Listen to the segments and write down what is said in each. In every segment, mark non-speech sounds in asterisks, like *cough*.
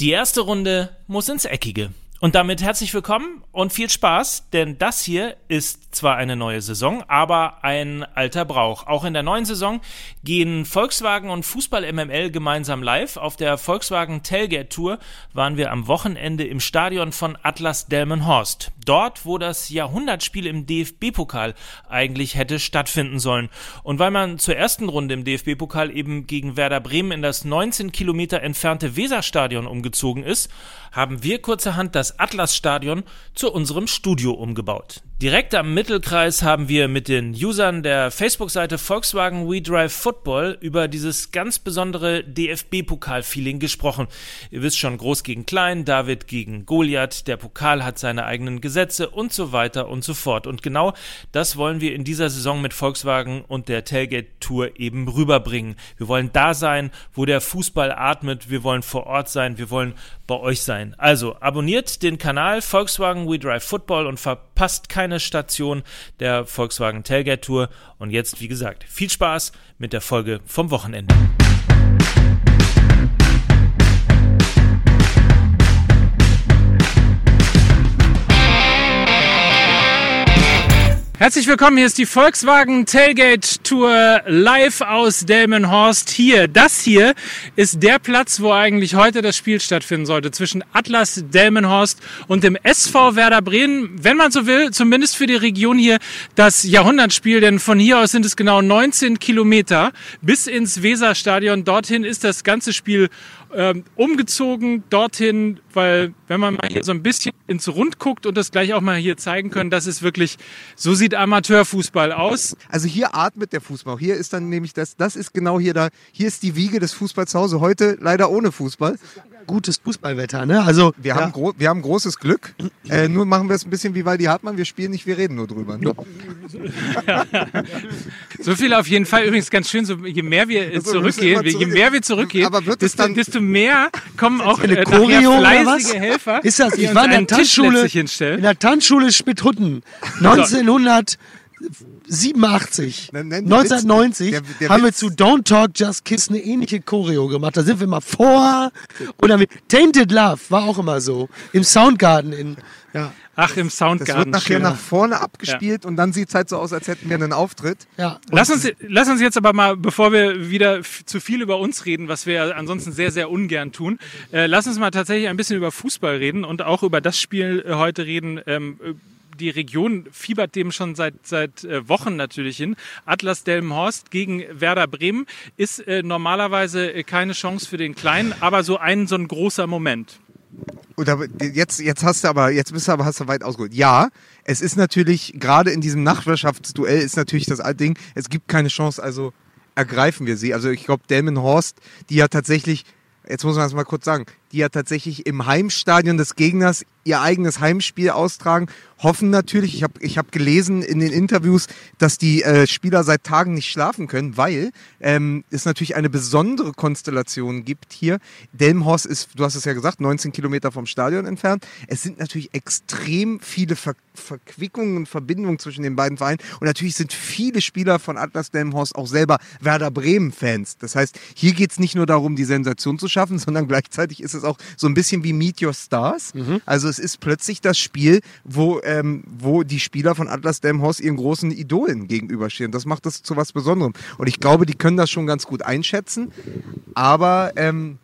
Die erste Runde muss ins Eckige. Und damit herzlich willkommen und viel Spaß, denn das hier ist zwar eine neue Saison, aber ein alter Brauch. Auch in der neuen Saison gehen Volkswagen und Fußball MML gemeinsam live. Auf der Volkswagen Tailgate Tour waren wir am Wochenende im Stadion von Atlas Delmenhorst. Dort, wo das Jahrhundertspiel im DFB-Pokal eigentlich hätte stattfinden sollen. Und weil man zur ersten Runde im DFB-Pokal eben gegen Werder Bremen in das 19 Kilometer entfernte Weserstadion umgezogen ist, haben wir kurzerhand das Atlas-Stadion zu unserem Studio umgebaut. Direkt am Mittelkreis haben wir mit den Usern der Facebook-Seite Volkswagen We Drive Football über dieses ganz besondere DFB-Pokal-Feeling gesprochen. Ihr wisst schon, groß gegen klein, David gegen Goliath, der Pokal hat seine eigenen Gesetze und so weiter und so fort. Und genau das wollen wir in dieser Saison mit Volkswagen und der Tailgate Tour eben rüberbringen. Wir wollen da sein, wo der Fußball atmet, wir wollen vor Ort sein, wir wollen bei euch sein. Also abonniert den Kanal Volkswagen We Drive Football und verpasst keine Station der Volkswagen Tailgate Tour. Und jetzt, wie gesagt, viel Spaß mit der Folge vom Wochenende. Herzlich willkommen, hier ist die Volkswagen Tailgate Tour live aus Delmenhorst. Hier, das hier ist der Platz, wo eigentlich heute das Spiel stattfinden sollte, zwischen Atlas Delmenhorst und dem SV Werder Bremen. Wenn man so will, zumindest für die Region hier das Jahrhundertspiel, denn von hier aus sind es genau 19 Kilometer bis ins Weserstadion. Dorthin ist das ganze Spiel ähm, umgezogen dorthin, weil wenn man mal hier so ein bisschen ins Rund guckt und das gleich auch mal hier zeigen können, das ist wirklich, so sieht Amateurfußball aus. Also hier atmet der Fußball. Hier ist dann nämlich das, das ist genau hier da, hier ist die Wiege des Fußballs zu Hause. Heute leider ohne Fußball. Gutes Fußballwetter, ne? Also wir, ja. haben, wir haben großes Glück. Äh, nur machen wir es ein bisschen wie Waldi Hartmann. Wir spielen nicht, wir reden nur drüber. Ne? *laughs* so viel auf jeden Fall. Übrigens ganz schön, so, je mehr wir also, zurückgehen, je mehr wir zurückgehen, desto, desto, mehr kommen auch äh, Choreo fleißige Helfer. Ist das? Ich war in der Tanzschule in der Tanzschule Spitthutten 1900 87, nenn, nenn 1990 der, der haben wir zu Don't Talk Just Kiss eine ähnliche Choreo gemacht. Da sind wir mal vor und dann Tainted Love war auch immer so im Soundgarden in ja. Ach, im Soundgarden. Das wird nachher nach vorne abgespielt ja. und dann sieht es halt so aus, als hätten wir einen Auftritt. Ja. Lass uns, lass uns jetzt aber mal, bevor wir wieder zu viel über uns reden, was wir ansonsten sehr, sehr ungern tun, äh, lass uns mal tatsächlich ein bisschen über Fußball reden und auch über das Spiel äh, heute reden. Ähm, die Region fiebert dem schon seit, seit äh, Wochen natürlich hin. Atlas Delmenhorst gegen Werder Bremen ist äh, normalerweise äh, keine Chance für den Kleinen, aber so ein, so ein großer Moment. Oder jetzt, jetzt hast du aber, jetzt bist du aber hast du weit ausgeholt. Ja, es ist natürlich, gerade in diesem Nachbarschaftsduell ist natürlich das Ding, es gibt keine Chance, also ergreifen wir sie. Also ich glaube, Delmenhorst, die ja tatsächlich, jetzt muss man das mal kurz sagen, die ja tatsächlich im Heimstadion des Gegners ihr eigenes Heimspiel austragen hoffen natürlich, ich habe ich hab gelesen in den Interviews, dass die äh, Spieler seit Tagen nicht schlafen können, weil ähm, es natürlich eine besondere Konstellation gibt hier. Delmhorst ist, du hast es ja gesagt, 19 Kilometer vom Stadion entfernt. Es sind natürlich extrem viele Ver Verquickungen und Verbindungen zwischen den beiden Vereinen und natürlich sind viele Spieler von Atlas Delmhorst auch selber Werder Bremen-Fans. Das heißt, hier geht es nicht nur darum, die Sensation zu schaffen, *laughs* sondern gleichzeitig ist es auch so ein bisschen wie Meet Your Stars. Mhm. Also es ist plötzlich das Spiel, wo ähm, wo die Spieler von Atlas Delmhorst ihren großen Idolen gegenüberstehen. Das macht das zu was Besonderem. Und ich glaube, die können das schon ganz gut einschätzen. Aber ähm,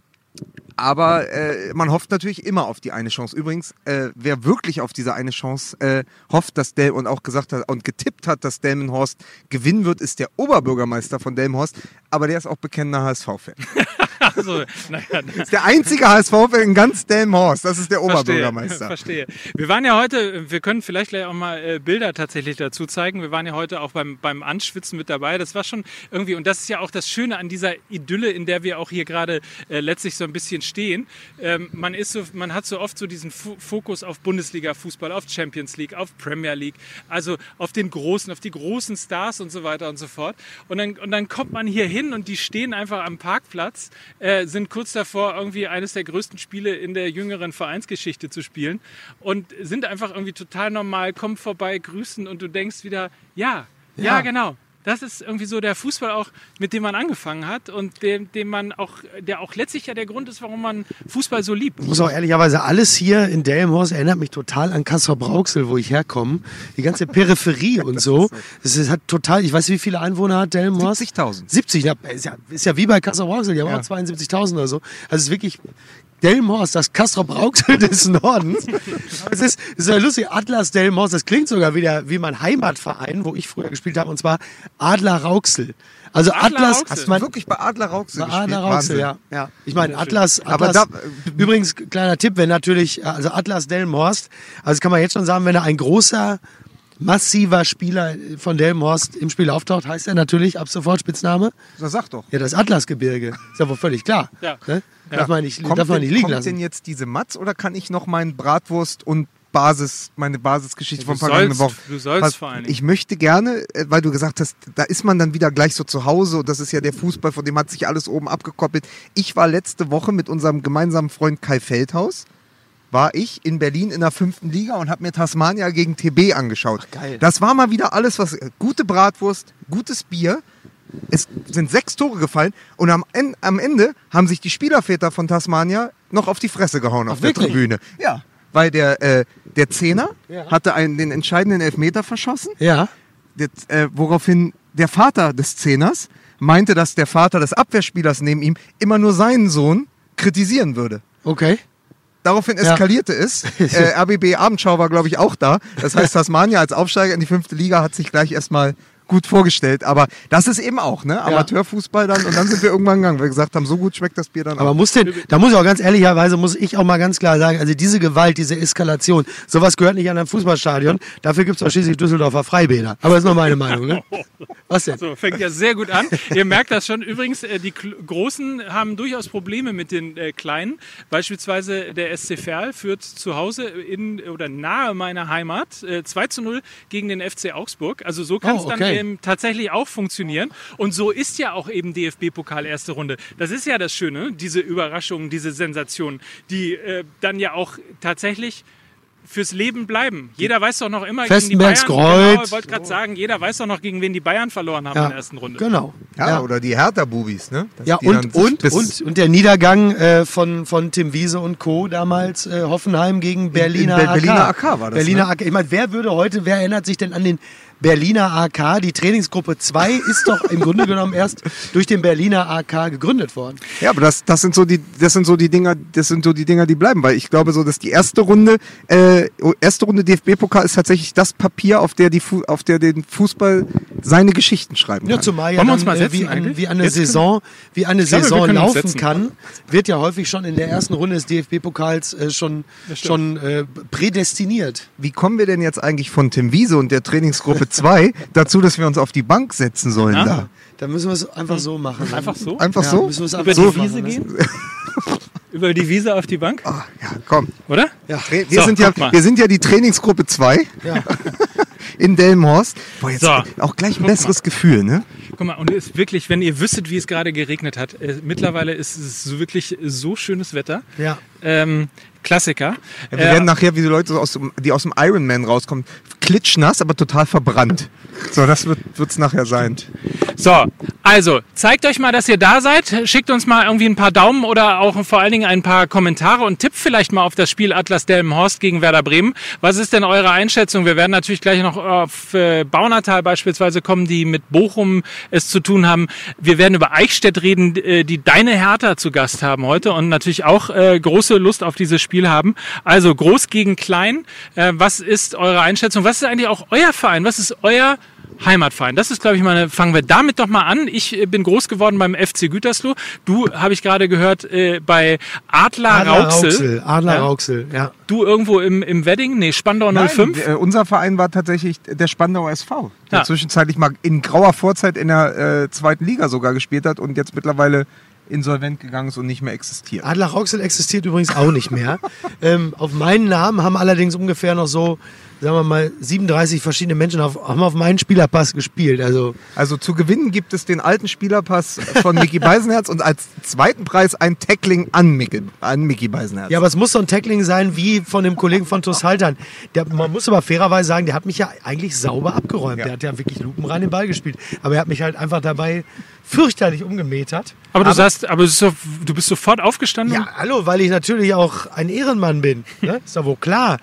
aber äh, man hofft natürlich immer auf die eine Chance. Übrigens, äh, wer wirklich auf diese eine Chance äh, hofft, dass Del und auch gesagt hat und getippt hat, dass Delmenhorst gewinnen wird, ist der Oberbürgermeister von Delmenhorst. Aber der ist auch bekennender HSV-Fan. also, *laughs* naja, das *laughs* ist der einzige HSV-Fan in ganz Delmenhorst. Das ist der Oberbürgermeister. Verstehe, verstehe. Wir waren ja heute, wir können vielleicht gleich auch mal äh, Bilder tatsächlich dazu zeigen. Wir waren ja heute auch beim, beim Anschwitzen mit dabei. Das war schon irgendwie, und das ist ja auch das Schöne an dieser Idylle, in der wir auch hier gerade äh, letztlich so ein bisschen stehen. Ähm, man, ist so, man hat so oft so diesen Fokus auf Bundesliga-Fußball, auf Champions League, auf Premier League, also auf den großen, auf die großen Stars und so weiter und so fort. Und dann, und dann kommt man hier hin und die stehen einfach am Parkplatz, äh, sind kurz davor, irgendwie eines der größten Spiele in der jüngeren Vereinsgeschichte zu spielen und sind einfach irgendwie total normal, kommen vorbei, grüßen und du denkst wieder, ja, ja, ja genau. Das ist irgendwie so der Fußball auch, mit dem man angefangen hat und dem, dem man auch, der auch letztlich ja der Grund ist, warum man Fußball so liebt. Ich muss auch ehrlicherweise alles hier in Delmenhorst erinnert mich total an Kassel Brauxel, wo ich herkomme. Die ganze Peripherie *laughs* und so. Es ist, hat total, ich weiß, wie viele Einwohner hat Delmenhorst? 70.000. 70, ja, ist ja, ist ja wie bei Kassel Brauxel, die haben ja. auch 72.000 oder so. Also es ist wirklich Delmhorst, das Kastrop Rauxel des *laughs* Nordens. Es ist, ist ja lustig, Atlas Delmhorst, das klingt sogar wieder wie mein Heimatverein, wo ich früher gespielt habe, und zwar Adler Rauxel. Also Adler Atlas, Rauxel. hast du wirklich bei Adler Rauxel bei Adler Rauxel, ja, ja. Ich meine Atlas, Atlas Aber da, übrigens kleiner Tipp, wenn natürlich also Atlas Delmhorst, also kann man jetzt schon sagen, wenn er ein großer massiver Spieler von Delmhorst im Spiel auftaucht, heißt er natürlich ab sofort Spitzname. Das sag doch. Ja, das Atlasgebirge. Ist ja wohl völlig klar. Ja. Ne? Ja. Darf man nicht, kommt darf man nicht liegen kommt lassen. denn jetzt diese Matz oder kann ich noch meinen Bratwurst und Basis, meine Basisgeschichte von vergangenen Wochen. Du sollst vor allem. Ich möchte gerne, äh, weil du gesagt hast, da ist man dann wieder gleich so zu Hause und das ist ja der Fußball, von dem hat sich alles oben abgekoppelt. Ich war letzte Woche mit unserem gemeinsamen Freund Kai Feldhaus war ich in Berlin in der fünften Liga und habe mir Tasmania gegen TB angeschaut. Ach, geil. Das war mal wieder alles, was gute Bratwurst, gutes Bier. Es sind sechs Tore gefallen und am, am Ende haben sich die Spielerväter von Tasmania noch auf die Fresse gehauen Ach, auf wirklich? der Tribüne. Ja, weil der, äh, der Zehner ja. hatte einen, den entscheidenden Elfmeter verschossen. Ja. Der, äh, woraufhin der Vater des Zehners meinte, dass der Vater des Abwehrspielers neben ihm immer nur seinen Sohn kritisieren würde. Okay. Daraufhin eskalierte ja. es. *laughs* Äh, RBB Abendschau war, glaube ich, auch da. Das heißt, Tasmania als Aufsteiger in die fünfte Liga hat sich gleich erstmal gut vorgestellt. Aber das ist eben auch, ne? Amateurfußball dann. Und dann sind wir irgendwann gegangen, weil wir gesagt haben, so gut schmeckt das Bier dann Aber auch. muss denn, da muss ich auch ganz ehrlicherweise, muss ich auch mal ganz klar sagen, also diese Gewalt, diese Eskalation, sowas gehört nicht an ein Fußballstadion. Dafür gibt es auch schließlich Düsseldorfer Freibäder. Aber das ist nur meine Meinung, ne? *laughs* Was denn? So, fängt ja sehr gut an. Ihr merkt das schon. Übrigens, äh, die Großen haben durchaus Probleme mit den äh, Kleinen. Beispielsweise der SC Verl führt zu Hause in oder nahe meiner Heimat äh, 2 zu 0 gegen den FC Augsburg. Also so kann es oh, okay. dann ähm, tatsächlich auch funktionieren. Und so ist ja auch eben DFB-Pokal erste Runde. Das ist ja das Schöne, diese Überraschungen, diese Sensationen, die äh, dann ja auch tatsächlich fürs Leben bleiben. Jeder weiß doch noch immer gegen die Bayern. Genau, ich wollte gerade sagen, jeder weiß doch noch, gegen wen die Bayern verloren haben ja, in der ersten Runde. Genau. Ja, ja. oder die Hertha-Bubis, ne? Dass ja, und, und, und, und der Niedergang äh, von, von Tim Wiese und Co. damals äh, Hoffenheim gegen Berliner in, in AK. Berliner AK war das. Berliner ne? AK. Ich meine, wer würde heute, wer erinnert sich denn an den Berliner AK. Die Trainingsgruppe 2 *laughs* ist doch im Grunde genommen erst durch den Berliner AK gegründet worden. Ja, aber das, das sind so die, das sind so die Dinger, das sind so die Dinger, die bleiben, weil ich glaube so, dass die erste Runde, äh, erste Runde DFB-Pokal ist tatsächlich das Papier, auf der die, auf der den Fußball seine Geschichten schreiben kann. Ja, zumal ja dann, äh, wie, ein, wie, eine Jetzt Saison, wie eine glaube, Saison laufen kann, wird ja häufig schon in der ersten Runde des DFB-Pokals äh, schon, schon äh, prädestiniert. Wie kommen wir denn jetzt eigentlich von Tim Wiese und der Trainingsgruppe zwei *laughs* dazu, dass wir uns auf die Bank setzen sollen ja. da. Dann müssen wir es einfach so machen. Einfach so? Einfach ja, so? Müssen wir es einfach Über so die Wiese gehen? *laughs* Über die Wiese auf die Bank? Oh, ja, komm. Oder? Ja. Wir, so, sind ja, wir sind ja die Trainingsgruppe 2 ja. *laughs* in Delmhorst. Boah, jetzt so. auch gleich ein besseres mal. Gefühl, ne? Guck mal, und es ist wirklich, wenn ihr wüsstet, wie es gerade geregnet hat, äh, mittlerweile ist es so wirklich so schönes Wetter. Ja. Ähm, Klassiker. Ja, wir äh, werden nachher, wie die Leute, aus dem, die aus dem Ironman rauskommen, klitschnass, aber total verbrannt. So, das wird es nachher sein. So, also, zeigt euch mal, dass ihr da seid. Schickt uns mal irgendwie ein paar Daumen oder auch vor allen Dingen ein paar Kommentare und tippt vielleicht mal auf das Spiel Atlas Delmenhorst gegen Werder Bremen. Was ist denn eure Einschätzung? Wir werden natürlich gleich noch auf äh, Baunatal beispielsweise kommen, die mit Bochum es zu tun haben. Wir werden über Eichstätt reden, äh, die deine Hertha zu Gast haben heute und natürlich auch äh, große Lust auf dieses Spiel Spiel haben. Also groß gegen klein. Äh, was ist eure Einschätzung? Was ist eigentlich auch euer Verein? Was ist euer Heimatverein. Das ist, glaube ich, mal, fangen wir damit doch mal an. Ich äh, bin groß geworden beim FC Gütersloh. Du, habe ich gerade gehört, äh, bei Adler, Adler Rauxel. Rauxel. Adler ja. Rauxel, ja. Du irgendwo im, im Wedding? Nee, Spandau 05? Nein, äh, unser Verein war tatsächlich der Spandauer SV, der ja. zwischenzeitlich mal in grauer Vorzeit in der äh, zweiten Liga sogar gespielt hat und jetzt mittlerweile insolvent gegangen ist und nicht mehr existiert. Adler Rauxel existiert übrigens auch nicht mehr. *laughs* ähm, auf meinen Namen haben allerdings ungefähr noch so sagen wir mal, 37 verschiedene Menschen auf, haben auf meinen Spielerpass gespielt. Also, also zu gewinnen gibt es den alten Spielerpass von Mickey *laughs* Beisenherz und als zweiten Preis ein Tackling an Mickey, an Mickey Beisenherz. Ja, aber es muss so ein Tackling sein wie von dem Kollegen von TuS Haltern. Der, man muss aber fairerweise sagen, der hat mich ja eigentlich sauber abgeräumt. Ja. Der hat ja wirklich lupenrein den Ball gespielt. Aber er hat mich halt einfach dabei fürchterlich umgemetert. Aber du aber, sagst, aber du bist sofort aufgestanden? Ja, hallo, weil ich natürlich auch ein Ehrenmann bin. Ne? *laughs* Ist doch wohl klar.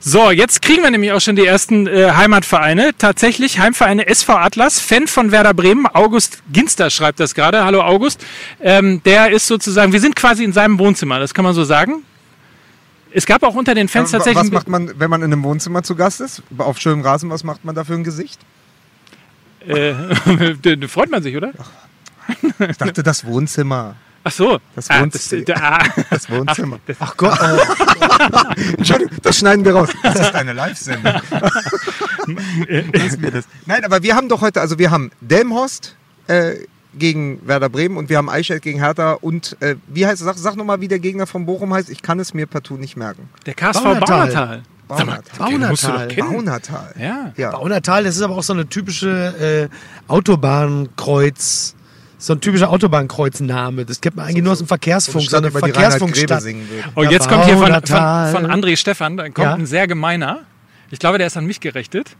So, jetzt kriegen wir nämlich auch schon die ersten äh, Heimatvereine. Tatsächlich Heimvereine SV Atlas, Fan von Werder Bremen. August Ginster schreibt das gerade. Hallo August. Ähm, der ist sozusagen, wir sind quasi in seinem Wohnzimmer, das kann man so sagen. Es gab auch unter den Fans tatsächlich. Was macht man, wenn man in einem Wohnzimmer zu Gast ist? Auf schönem Rasen, was macht man da für ein Gesicht? Äh, *laughs* freut man sich, oder? Ich dachte, das Wohnzimmer. Ach so. Das, ah, das, ah. *laughs* das Wohnzimmer. Ach, das Ach Gott. Oh. *laughs* Entschuldigung, das schneiden wir raus. Das ist eine Live-Sendung. Nein, aber wir haben doch heute, also wir haben Delmhorst äh, gegen Werder Bremen und wir haben Eichstätt gegen Hertha und äh, wie heißt es? Sag, sag nochmal, wie der Gegner von Bochum heißt. Ich kann es mir partout nicht merken. Der KSV Baunatal. Baunatal. Baunatal. Baunatal. Ja. ja. Baunatal, das ist aber auch so eine typische äh, Autobahnkreuz so ein typischer Autobahnkreuzname. Das kennt man eigentlich so, nur aus dem Verkehrsfunk, so eine Verkehrsfunkstadt. Oh, jetzt kommt hier von, von, von André Stefan, da kommt ja? ein sehr gemeiner. Ich glaube, der ist an mich gerechnet.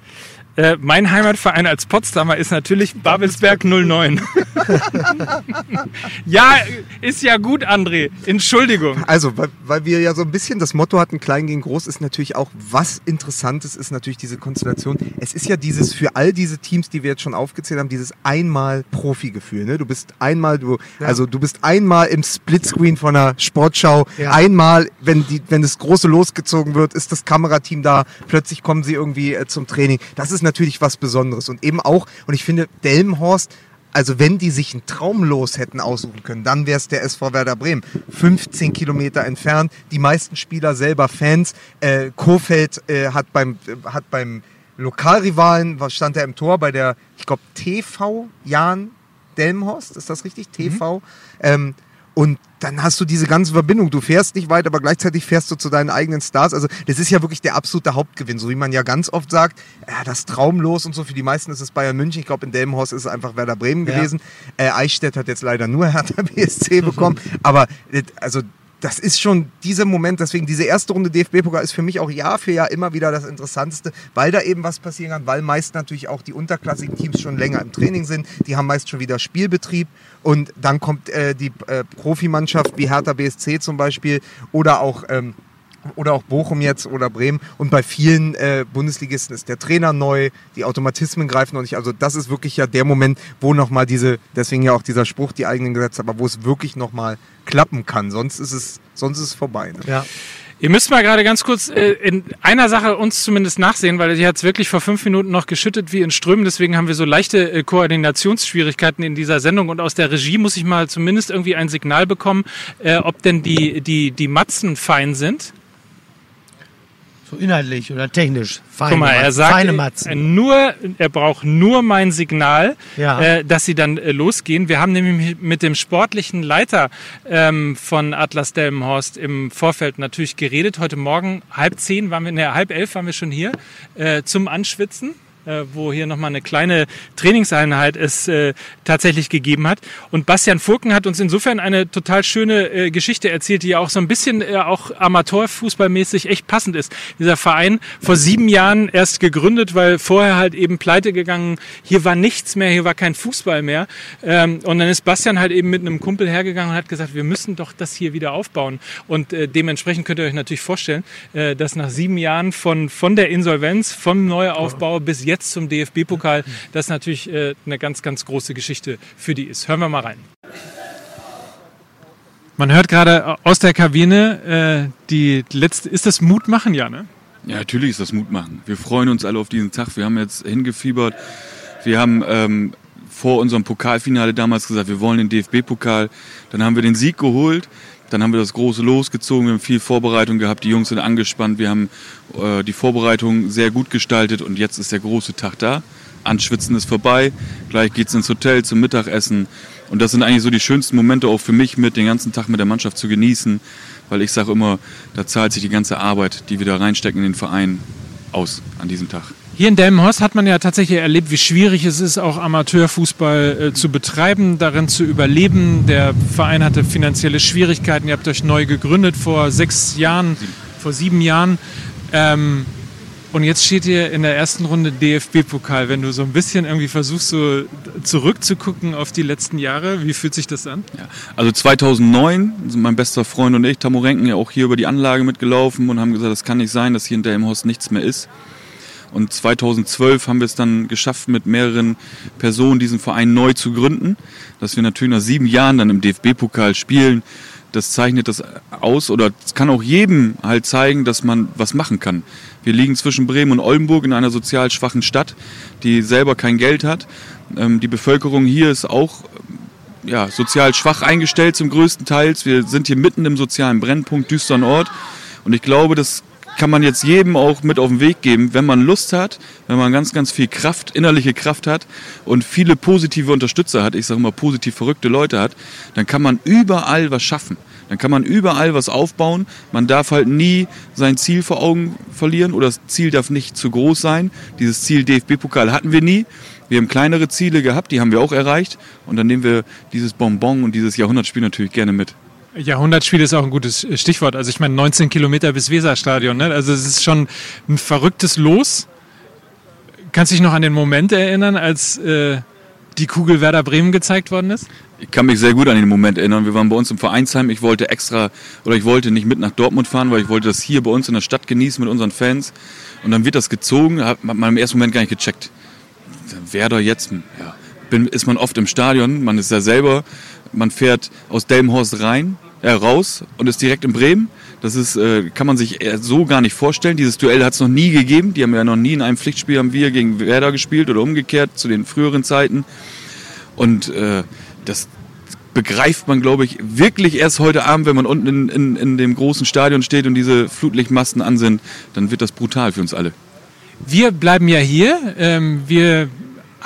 Äh, mein Heimatverein als Potsdamer ist natürlich Babelsberg 09. *laughs* ja, ist ja gut, André. Entschuldigung. Also, weil, weil, wir ja so ein bisschen das Motto hatten, klein gegen groß, ist natürlich auch, was Interessantes ist natürlich diese Konstellation. Es ist ja dieses, für all diese Teams, die wir jetzt schon aufgezählt haben, dieses einmal Profi-Gefühl. Ne? Du bist einmal, du, ja. also du bist einmal im Splitscreen von einer Sportschau, ja. einmal, wenn, die, wenn das große losgezogen wird, ist das Kamerateam da, plötzlich kommen sie irgendwie äh, zum Training. Das ist natürlich was Besonderes. Und eben auch, und ich finde, Delmenhorst also wenn die sich ein Traumlos hätten aussuchen können, dann wäre es der SV Werder Bremen. 15 Kilometer entfernt, die meisten Spieler selber Fans. Äh, Kofeld äh, hat beim, äh, hat beim Lokalrivalen, was stand er im Tor, bei der, ich glaube, TV Jan Delmenhorst, ist das richtig? TV. Mhm. Ähm, und dann hast du diese ganze Verbindung. Du fährst nicht weit, aber gleichzeitig fährst du zu deinen eigenen Stars. Also das ist ja wirklich der absolute Hauptgewinn. So wie man ja ganz oft sagt, ja, das traumlos und so. Für die meisten ist es Bayern München. Ich glaube, in Delmenhorst ist es einfach Werder Bremen ja. gewesen. Äh, Eichstätt hat jetzt leider nur Hertha *laughs* BSC bekommen. aber äh, also das ist schon dieser Moment, deswegen diese erste Runde DFB-Pokal ist für mich auch Jahr für Jahr immer wieder das Interessanteste, weil da eben was passieren kann, weil meist natürlich auch die unterklassigen Teams schon länger im Training sind, die haben meist schon wieder Spielbetrieb und dann kommt äh, die äh, Profimannschaft wie Hertha BSC zum Beispiel oder auch ähm, oder auch Bochum jetzt oder Bremen. Und bei vielen äh, Bundesligisten ist der Trainer neu, die Automatismen greifen noch nicht. Also das ist wirklich ja der Moment, wo nochmal diese, deswegen ja auch dieser Spruch, die eigenen Gesetze, aber wo es wirklich nochmal klappen kann. Sonst ist es, sonst ist es vorbei. Ne? Ja. Ihr müsst mal gerade ganz kurz äh, in einer Sache uns zumindest nachsehen, weil sie hat es wirklich vor fünf Minuten noch geschüttet wie in Strömen. Deswegen haben wir so leichte äh, Koordinationsschwierigkeiten in dieser Sendung. Und aus der Regie muss ich mal zumindest irgendwie ein Signal bekommen, äh, ob denn die, die, die Matzen fein sind. So inhaltlich oder technisch. Feine Guck mal, er sagt, feine Matzen. Nur, er braucht nur mein Signal, ja. äh, dass sie dann äh, losgehen. Wir haben nämlich mit dem sportlichen Leiter ähm, von Atlas Delmenhorst im Vorfeld natürlich geredet. Heute Morgen halb zehn waren wir, ne, halb elf waren wir schon hier äh, zum Anschwitzen wo hier nochmal eine kleine Trainingseinheit es äh, tatsächlich gegeben hat. Und Bastian Furken hat uns insofern eine total schöne äh, Geschichte erzählt, die ja auch so ein bisschen äh, auch Amateurfußballmäßig echt passend ist. Dieser Verein vor sieben Jahren erst gegründet, weil vorher halt eben pleite gegangen, hier war nichts mehr, hier war kein Fußball mehr. Ähm, und dann ist Bastian halt eben mit einem Kumpel hergegangen und hat gesagt, wir müssen doch das hier wieder aufbauen. Und äh, dementsprechend könnt ihr euch natürlich vorstellen, äh, dass nach sieben Jahren von, von der Insolvenz, vom Neuaufbau bis jetzt jetzt zum DFB-Pokal, das natürlich äh, eine ganz, ganz große Geschichte für die ist. Hören wir mal rein. Man hört gerade aus der Kabine, äh, die letzte, ist das Mutmachen, ja, ne? Ja, natürlich ist das Mutmachen. Wir freuen uns alle auf diesen Tag. Wir haben jetzt hingefiebert. Wir haben ähm, vor unserem Pokalfinale damals gesagt, wir wollen den DFB-Pokal. Dann haben wir den Sieg geholt. Dann haben wir das große losgezogen, wir haben viel Vorbereitung gehabt, die Jungs sind angespannt, wir haben äh, die Vorbereitung sehr gut gestaltet und jetzt ist der große Tag da. Anschwitzen ist vorbei, gleich geht's ins Hotel zum Mittagessen. Und das sind eigentlich so die schönsten Momente auch für mich mit, den ganzen Tag mit der Mannschaft zu genießen, weil ich sage immer, da zahlt sich die ganze Arbeit, die wir da reinstecken in den Verein, aus an diesem Tag. Hier in Delmenhorst hat man ja tatsächlich erlebt, wie schwierig es ist, auch Amateurfußball äh, zu betreiben, darin zu überleben. Der Verein hatte finanzielle Schwierigkeiten. Ihr habt euch neu gegründet vor sechs Jahren, vor sieben Jahren. Ähm, und jetzt steht ihr in der ersten Runde DFB-Pokal. Wenn du so ein bisschen irgendwie versuchst, so zurückzugucken auf die letzten Jahre, wie fühlt sich das an? Ja, also 2009 sind mein bester Freund und ich, Tamorenken, ja auch hier über die Anlage mitgelaufen und haben gesagt, das kann nicht sein, dass hier in Delmhorst nichts mehr ist. Und 2012 haben wir es dann geschafft, mit mehreren Personen diesen Verein neu zu gründen, dass wir natürlich nach sieben Jahren dann im DFB-Pokal spielen das zeichnet das aus oder kann auch jedem halt zeigen, dass man was machen kann. Wir liegen zwischen Bremen und Oldenburg in einer sozial schwachen Stadt, die selber kein Geld hat. Ähm, die Bevölkerung hier ist auch ja, sozial schwach eingestellt zum größten Teil. Wir sind hier mitten im sozialen Brennpunkt, düsteren Ort. Und ich glaube, das kann man jetzt jedem auch mit auf den Weg geben, wenn man Lust hat, wenn man ganz, ganz viel Kraft, innerliche Kraft hat und viele positive Unterstützer hat, ich sage mal positiv verrückte Leute hat, dann kann man überall was schaffen. Dann kann man überall was aufbauen. Man darf halt nie sein Ziel vor Augen verlieren oder das Ziel darf nicht zu groß sein. Dieses Ziel DFB-Pokal hatten wir nie. Wir haben kleinere Ziele gehabt, die haben wir auch erreicht. Und dann nehmen wir dieses Bonbon und dieses Jahrhundertspiel natürlich gerne mit. Jahrhundertspiel ist auch ein gutes Stichwort. Also ich meine 19 Kilometer bis Weserstadion. Ne? Also es ist schon ein verrücktes Los. Kannst du dich noch an den Moment erinnern, als äh, die Kugel Werder Bremen gezeigt worden ist? Ich kann mich sehr gut an den Moment erinnern. Wir waren bei uns im Vereinsheim. Ich wollte extra oder ich wollte nicht mit nach Dortmund fahren, weil ich wollte das hier bei uns in der Stadt genießen mit unseren Fans. Und dann wird das gezogen, hat man im ersten Moment gar nicht gecheckt. Werder jetzt, ja, bin, ist man oft im Stadion, man ist ja selber, man fährt aus Delmenhorst rein, äh, raus und ist direkt in Bremen. Das ist, äh, kann man sich so gar nicht vorstellen. Dieses Duell hat es noch nie gegeben. Die haben ja noch nie in einem Pflichtspiel haben wir gegen Werder gespielt oder umgekehrt zu den früheren Zeiten. Und äh, das begreift man, glaube ich, wirklich erst heute Abend, wenn man unten in, in, in dem großen Stadion steht und diese Flutlichtmasten an sind. Dann wird das brutal für uns alle. Wir bleiben ja hier. Ähm, wir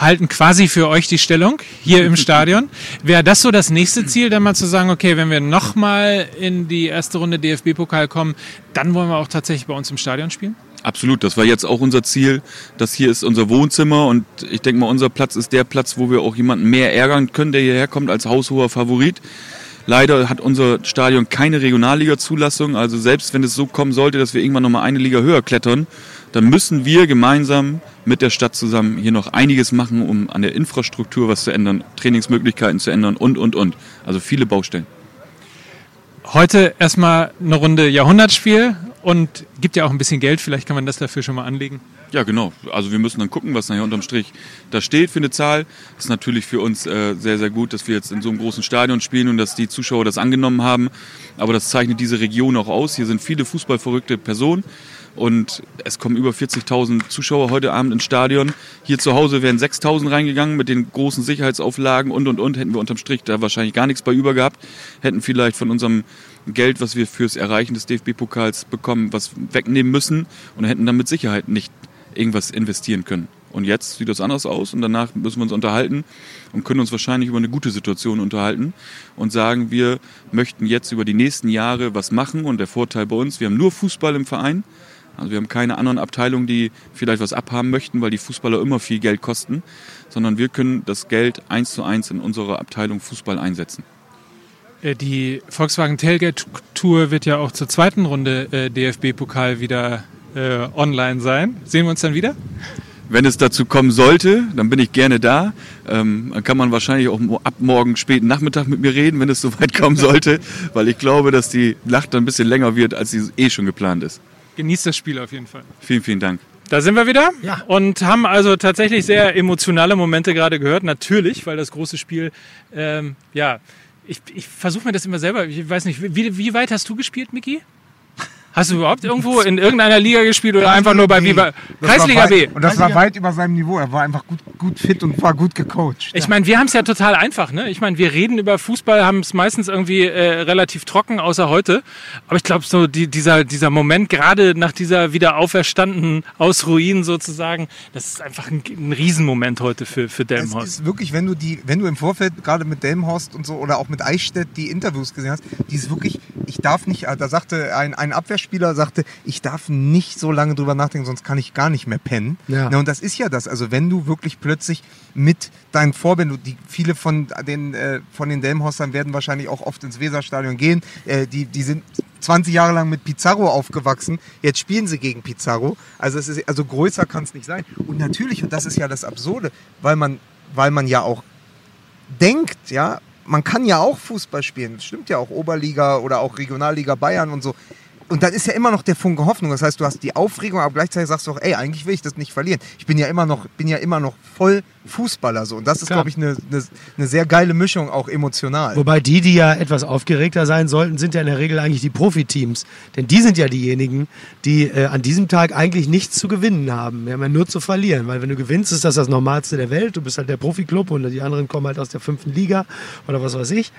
halten quasi für euch die Stellung hier im *laughs* Stadion. Wäre das so das nächste Ziel, dann mal zu sagen, okay, wenn wir nochmal in die erste Runde DFB-Pokal kommen, dann wollen wir auch tatsächlich bei uns im Stadion spielen? Absolut, das war jetzt auch unser Ziel. Das hier ist unser Wohnzimmer und ich denke mal, unser Platz ist der Platz, wo wir auch jemanden mehr ärgern können, der hierher kommt als haushoher Favorit. Leider hat unser Stadion keine Regionalliga-Zulassung. Also selbst wenn es so kommen sollte, dass wir irgendwann nochmal eine Liga höher klettern, dann müssen wir gemeinsam mit der Stadt zusammen hier noch einiges machen, um an der Infrastruktur was zu ändern, Trainingsmöglichkeiten zu ändern und, und, und. Also viele Baustellen. Heute erstmal eine Runde Jahrhundertspiel und gibt ja auch ein bisschen Geld. Vielleicht kann man das dafür schon mal anlegen. Ja, genau. Also wir müssen dann gucken, was nachher unterm Strich da steht für eine Zahl. Das ist natürlich für uns äh, sehr, sehr gut, dass wir jetzt in so einem großen Stadion spielen und dass die Zuschauer das angenommen haben. Aber das zeichnet diese Region auch aus. Hier sind viele fußballverrückte Personen. Und es kommen über 40.000 Zuschauer heute Abend ins Stadion. Hier zu Hause wären 6.000 reingegangen mit den großen Sicherheitsauflagen und, und, und. Hätten wir unterm Strich da wahrscheinlich gar nichts bei über gehabt. Hätten vielleicht von unserem Geld, was wir fürs Erreichen des DFB-Pokals bekommen, was wegnehmen müssen und hätten dann mit Sicherheit nicht irgendwas investieren können. Und jetzt sieht das anders aus und danach müssen wir uns unterhalten und können uns wahrscheinlich über eine gute Situation unterhalten und sagen, wir möchten jetzt über die nächsten Jahre was machen und der Vorteil bei uns, wir haben nur Fußball im Verein. Also wir haben keine anderen Abteilungen, die vielleicht was abhaben möchten, weil die Fußballer immer viel Geld kosten, sondern wir können das Geld eins zu eins in unserer Abteilung Fußball einsetzen. Äh, die Volkswagen Tailgate Tour wird ja auch zur zweiten Runde äh, DFB-Pokal wieder äh, online sein. Sehen wir uns dann wieder? Wenn es dazu kommen sollte, dann bin ich gerne da. Ähm, dann kann man wahrscheinlich auch ab morgen späten Nachmittag mit mir reden, wenn es soweit kommen sollte, *laughs* weil ich glaube, dass die Nacht dann ein bisschen länger wird, als sie eh schon geplant ist. Genießt das Spiel auf jeden Fall. Vielen, vielen Dank. Da sind wir wieder ja. und haben also tatsächlich sehr emotionale Momente gerade gehört. Natürlich, weil das große Spiel, ähm, ja, ich, ich versuche mir das immer selber. Ich weiß nicht, wie, wie weit hast du gespielt, Miki? Hast du überhaupt irgendwo in irgendeiner Liga gespielt oder einfach nur bei Viva? Kreisliga B. Und das war weit über seinem Niveau. Er war einfach gut, gut fit und war gut gecoacht. Ich meine, wir haben es ja total einfach. Ne? Ich meine, wir reden über Fußball, haben es meistens irgendwie äh, relativ trocken, außer heute. Aber ich glaube, so die, dieser, dieser Moment, gerade nach dieser wieder auferstandenen aus Ruinen sozusagen, das ist einfach ein, ein Riesenmoment heute für, für Delmhorst. Es ist wirklich, wenn du die, wenn du im Vorfeld gerade mit Delmhorst und so oder auch mit Eichstätt die Interviews gesehen hast, die ist wirklich, ich darf nicht, da sagte ein, ein Abwehrspieler, sagte, ich darf nicht so lange drüber nachdenken, sonst kann ich gar nicht mehr pennen. Ja. Na, und das ist ja das. Also wenn du wirklich plötzlich mit deinen Vorbildern, die viele von den, äh, von den Delmhorstern werden wahrscheinlich auch oft ins Weserstadion gehen, äh, die, die sind 20 Jahre lang mit Pizarro aufgewachsen. Jetzt spielen sie gegen Pizarro. Also es ist also größer kann es nicht sein. Und natürlich und das ist ja das Absurde, weil man weil man ja auch denkt, ja, man kann ja auch Fußball spielen. Das stimmt ja auch Oberliga oder auch Regionalliga Bayern und so und dann ist ja immer noch der Funke Hoffnung. Das heißt, du hast die Aufregung, aber gleichzeitig sagst du auch, ey, eigentlich will ich das nicht verlieren. Ich bin ja immer noch, bin ja immer noch voll Fußballer so. Und das ist, glaube ich, eine, eine, eine, sehr geile Mischung, auch emotional. Wobei die, die ja etwas aufgeregter sein sollten, sind ja in der Regel eigentlich die Profiteams. Denn die sind ja diejenigen, die äh, an diesem Tag eigentlich nichts zu gewinnen haben. Wir haben ja nur zu verlieren. Weil wenn du gewinnst, ist das das Normalste der Welt. Du bist halt der Profiklub und die anderen kommen halt aus der fünften Liga oder was weiß ich.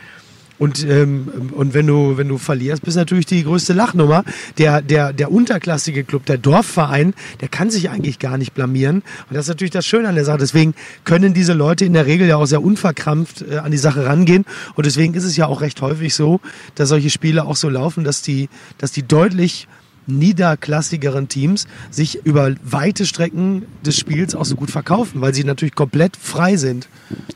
Und, ähm, und wenn du, wenn du verlierst, bist natürlich die größte Lachnummer. Der, der, der unterklassige Club, der Dorfverein, der kann sich eigentlich gar nicht blamieren. Und das ist natürlich das Schöne an der Sache. Deswegen können diese Leute in der Regel ja auch sehr unverkrampft äh, an die Sache rangehen. Und deswegen ist es ja auch recht häufig so, dass solche Spiele auch so laufen, dass die, dass die deutlich niederklassigeren Teams sich über weite Strecken des Spiels auch so gut verkaufen, weil sie natürlich komplett frei sind.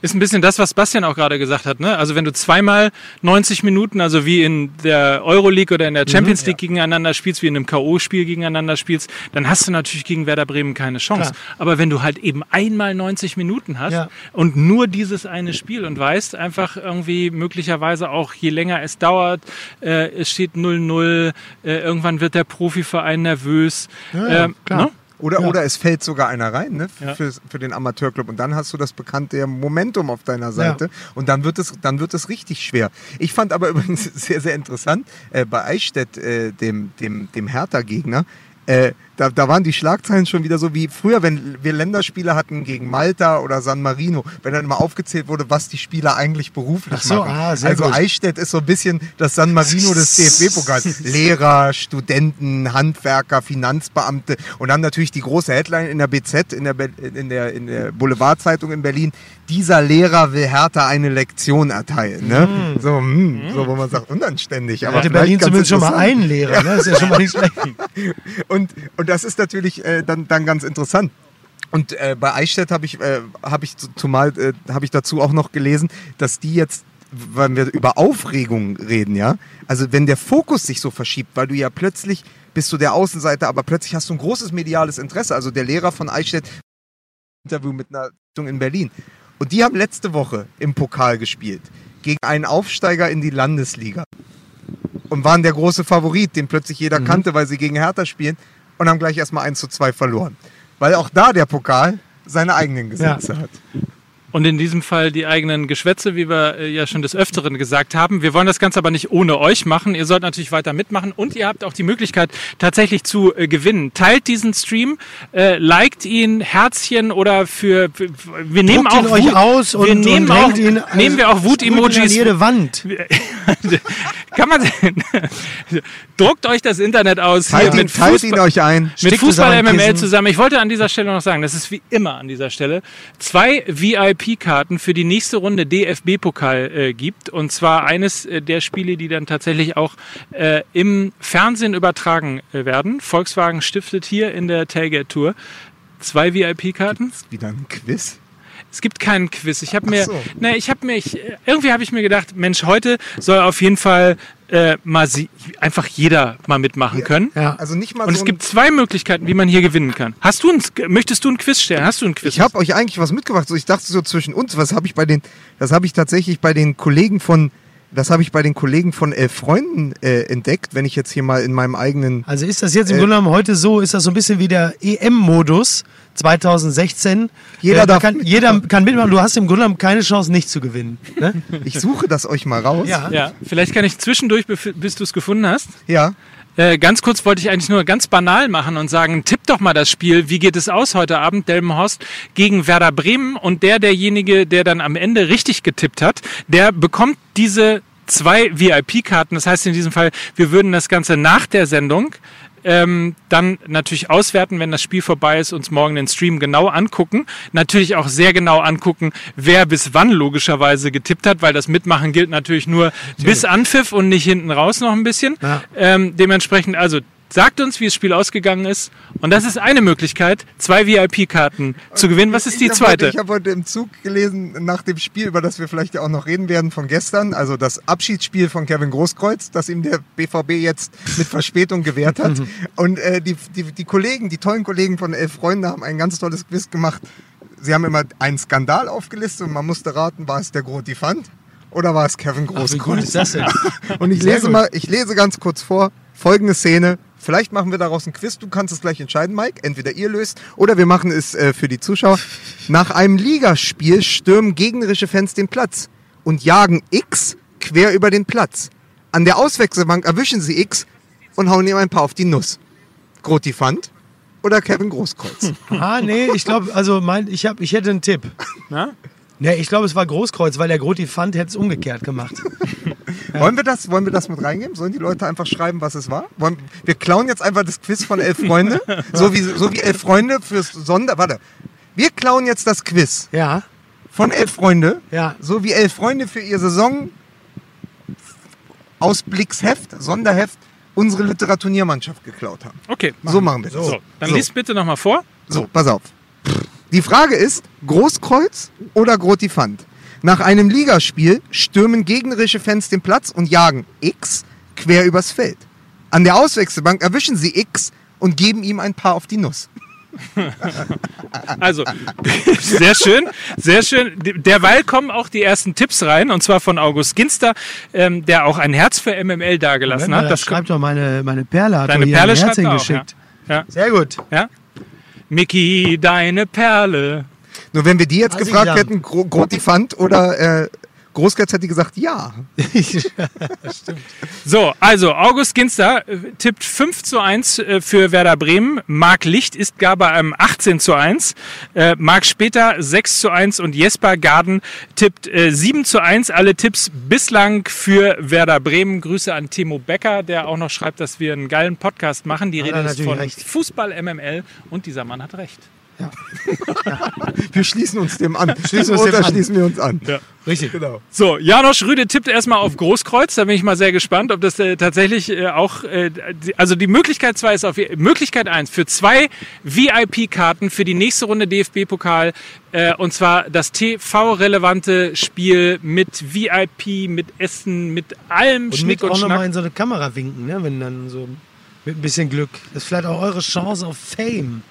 Ist ein bisschen das, was Bastian auch gerade gesagt hat. Ne? Also wenn du zweimal 90 Minuten, also wie in der Euroleague oder in der Champions mhm, League ja. gegeneinander spielst, wie in einem K.O.-Spiel gegeneinander spielst, dann hast du natürlich gegen Werder Bremen keine Chance. Klar. Aber wenn du halt eben einmal 90 Minuten hast ja. und nur dieses eine Spiel und weißt einfach irgendwie möglicherweise auch, je länger es dauert, äh, es steht 0-0, äh, irgendwann wird der Profiverein nervös. Ja, ähm, klar. Ne? Oder, ja. oder es fällt sogar einer rein ne, ja. für, für den Amateurclub. Und dann hast du das bekannte Momentum auf deiner Seite. Ja. Und dann wird, es, dann wird es richtig schwer. Ich fand aber *laughs* übrigens sehr, sehr interessant, äh, bei Eichstätt, äh, dem, dem, dem Hertha-Gegner, äh, da, da waren die Schlagzeilen schon wieder so wie früher, wenn wir Länderspiele hatten gegen Malta oder San Marino, wenn dann immer aufgezählt wurde, was die Spieler eigentlich beruflich so, machen. Ah, also gut. Eichstätt ist so ein bisschen das San Marino des DFB-Pokals. *laughs* Lehrer, Studenten, Handwerker, Finanzbeamte und dann natürlich die große Headline in der BZ, in der, in der, in der Boulevardzeitung in Berlin. Dieser Lehrer will Hertha eine Lektion erteilen. Ne? Mm. So, mm, so, wo man sagt, unanständig. Aber Hatte Berlin zumindest schon mal einen Lehrer, ne? Das ist ja schon mal nicht *laughs* schlecht. und, und und das ist natürlich äh, dann, dann ganz interessant. Und äh, bei Eichstätt habe ich, äh, hab ich zumal äh, habe ich dazu auch noch gelesen, dass die jetzt, wenn wir über Aufregung reden, ja, also wenn der Fokus sich so verschiebt, weil du ja plötzlich bist du der Außenseiter, aber plötzlich hast du ein großes mediales Interesse. Also der Lehrer von Eichstätt Interview mit einer Zeitung in Berlin. Und die haben letzte Woche im Pokal gespielt gegen einen Aufsteiger in die Landesliga und waren der große Favorit, den plötzlich jeder mhm. kannte, weil sie gegen Hertha spielen und haben gleich erstmal 1 zu 2 verloren. Weil auch da der Pokal seine eigenen Gesetze ja. hat. Und in diesem Fall die eigenen Geschwätze, wie wir äh, ja schon des Öfteren gesagt haben. Wir wollen das Ganze aber nicht ohne euch machen. Ihr sollt natürlich weiter mitmachen und ihr habt auch die Möglichkeit, tatsächlich zu äh, gewinnen. Teilt diesen Stream, äh, liked ihn, Herzchen oder für, wir nehmen Druckt auch ihn euch aus und, wir nehmen und auch, ihn, also nehmen wir auch Wut-Emojis. jede Wand. *laughs* Kann man *laughs* druckt euch das Internet aus. Teilt, ihn, mit teilt ihn euch ein. Mit Fußball MML zusammen. Ich wollte an dieser Stelle noch sagen, das ist wie immer an dieser Stelle zwei VIP VIP-Karten für die nächste Runde DFB-Pokal äh, gibt. Und zwar eines äh, der Spiele, die dann tatsächlich auch äh, im Fernsehen übertragen äh, werden. Volkswagen stiftet hier in der Tailgate Tour zwei VIP-Karten. Wieder ein Quiz? Es gibt keinen Quiz. Ich habe mir, so. ne, ich habe mich, irgendwie habe ich mir gedacht, Mensch, heute soll auf jeden Fall äh, mal sie, einfach jeder mal mitmachen können. Ja. Also nicht mal Und so es gibt zwei Möglichkeiten, wie man hier gewinnen kann. Hast du ein, möchtest du ein Quiz stellen? Hast du ein Quiz? Ich habe euch eigentlich was mitgebracht. So, ich dachte so zwischen uns, was habe ich bei den, das habe ich tatsächlich bei den Kollegen von das habe ich bei den Kollegen von Elf Freunden äh, entdeckt, wenn ich jetzt hier mal in meinem eigenen. Also ist das jetzt im äh, Grunde genommen heute so, ist das so ein bisschen wie der EM-Modus 2016. Jeder, äh, kann, jeder kann mitmachen. Du hast im Grunde genommen keine Chance, nicht zu gewinnen. Ne? *laughs* Ich suche das euch mal raus. Ja. ja. Vielleicht kann ich zwischendurch, bis du es gefunden hast. Ja. Äh, ganz kurz wollte ich eigentlich nur ganz banal machen und sagen, tipp doch mal das Spiel. Wie geht es aus heute Abend? Delmenhorst gegen Werder Bremen und der, derjenige, der dann am Ende richtig getippt hat, der bekommt diese zwei VIP-Karten. Das heißt in diesem Fall, wir würden das Ganze nach der Sendung ähm, dann natürlich auswerten, wenn das Spiel vorbei ist, uns morgen den Stream genau angucken. Natürlich auch sehr genau angucken, wer bis wann logischerweise getippt hat, weil das Mitmachen gilt natürlich nur bis Anpfiff und nicht hinten raus noch ein bisschen. Ja. Ähm, dementsprechend also Sagt uns, wie das Spiel ausgegangen ist. Und das ist eine Möglichkeit, zwei VIP-Karten zu gewinnen. Was ist die zweite? ich habe heute im Zug gelesen, nach dem Spiel, über das wir vielleicht auch noch reden werden von gestern, also das Abschiedsspiel von Kevin Großkreuz, das ihm der BVB jetzt mit Verspätung gewährt hat. *laughs* Und äh, die, die, die Kollegen, die tollen Kollegen von Elf Freunde haben ein ganz tolles Quiz gemacht. Sie haben immer einen Skandal aufgelistet und man musste raten, war es der Grotifant oder war es Kevin Großkreuz? Ach, wie gut ist das denn? *laughs* und ich lese mal, ich lese ganz kurz vor, folgende Szene Vielleicht machen wir daraus ein Quiz. Du kannst es gleich entscheiden, Mike. Entweder ihr löst oder wir machen es äh, für die Zuschauer. Nach einem Ligaspiel stürmen gegnerische Fans den Platz und jagen X quer über den Platz. An der Auswechselbank erwischen sie X und hauen ihm ein paar auf die Nuss. Grotifant oder Kevin Großkreuz? Ah, nee, ich glaube, also mein, ich, hab, ich hätte einen Tipp. Na? Nee, ich glaube, es war Großkreuz, weil der Grotifant hätte es umgekehrt gemacht. ja. *laughs* wollen, wir das, wollen wir das mit reingeben? Sollen die Leute einfach schreiben, was es war? Wollen, wir klauen jetzt einfach das Quiz von Elf Freunde. *laughs* so, wie, so wie Elf Freunde fürs Sonder... Warte. Wir klauen jetzt das Quiz. Ja. Von Elf Freunde. Ja. So wie Elf Freunde für ihr Saison... Ausblicksheft, Sonderheft, unsere Literaturniermannschaft geklaut haben. Okay. So machen wir das. So, dann so. liest bitte nochmal vor. So, pass auf. Die Frage ist, Großkreuz oder Grotifant? Nach einem Ligaspiel stürmen gegnerische Fans den Platz und jagen X quer übers Feld. An der Auswechselbank erwischen sie X und geben ihm ein paar auf die Nuss. Also, sehr schön, sehr schön. Derweil kommen auch die ersten Tipps rein, und zwar von August Ginster, ähm, der auch ein Herz für MML dagelassen hat. Das schreibt doch meine, meine Perle, hat Deine Perle ein Herz hingeschickt. Ja. Ja. Sehr gut. Ja? Mickey, deine Perle. Nur wenn wir die jetzt Was gefragt hätten, Grotifant oder äh, Großkatz hätte gesagt, *laughs* ja. Stimmt. So, also August Ginster äh, tippt 5 zu 1 äh, für Werder Bremen. Marc Licht ist gar bei einem 18 zu 1. Äh, Marc Später 6 zu 1 und Jesper Garden tippt 7 zu 1. Alle Tipps bislang für Werder Bremen. Grüße an Timo Becker, der auch noch schreibt, dass wir einen geilen Podcast machen. Die Rede ist von recht. Fußball MML und dieser Mann hat recht. Ja. *laughs* wir schließen uns dem an. Schließen uns Oder schließen wir uns an. Ja. Richtig. Genau. So, Janosch Rüde tippt erstmal auf Großkreuz. Da bin ich mal sehr gespannt, ob das äh, tatsächlich äh, auch. Äh, die, also die Möglichkeit 2 ist auf Möglichkeit 1 für zwei VIP-Karten für die nächste Runde DFB-Pokal. Äh, und zwar das TV-relevante Spiel mit VIP, mit Essen, mit allem und Schnick mit und auch Schnack. nochmal in so eine Kamera winken, ne? wenn dann so mit ein bisschen Glück. Das ist vielleicht auch eure Chance auf Fame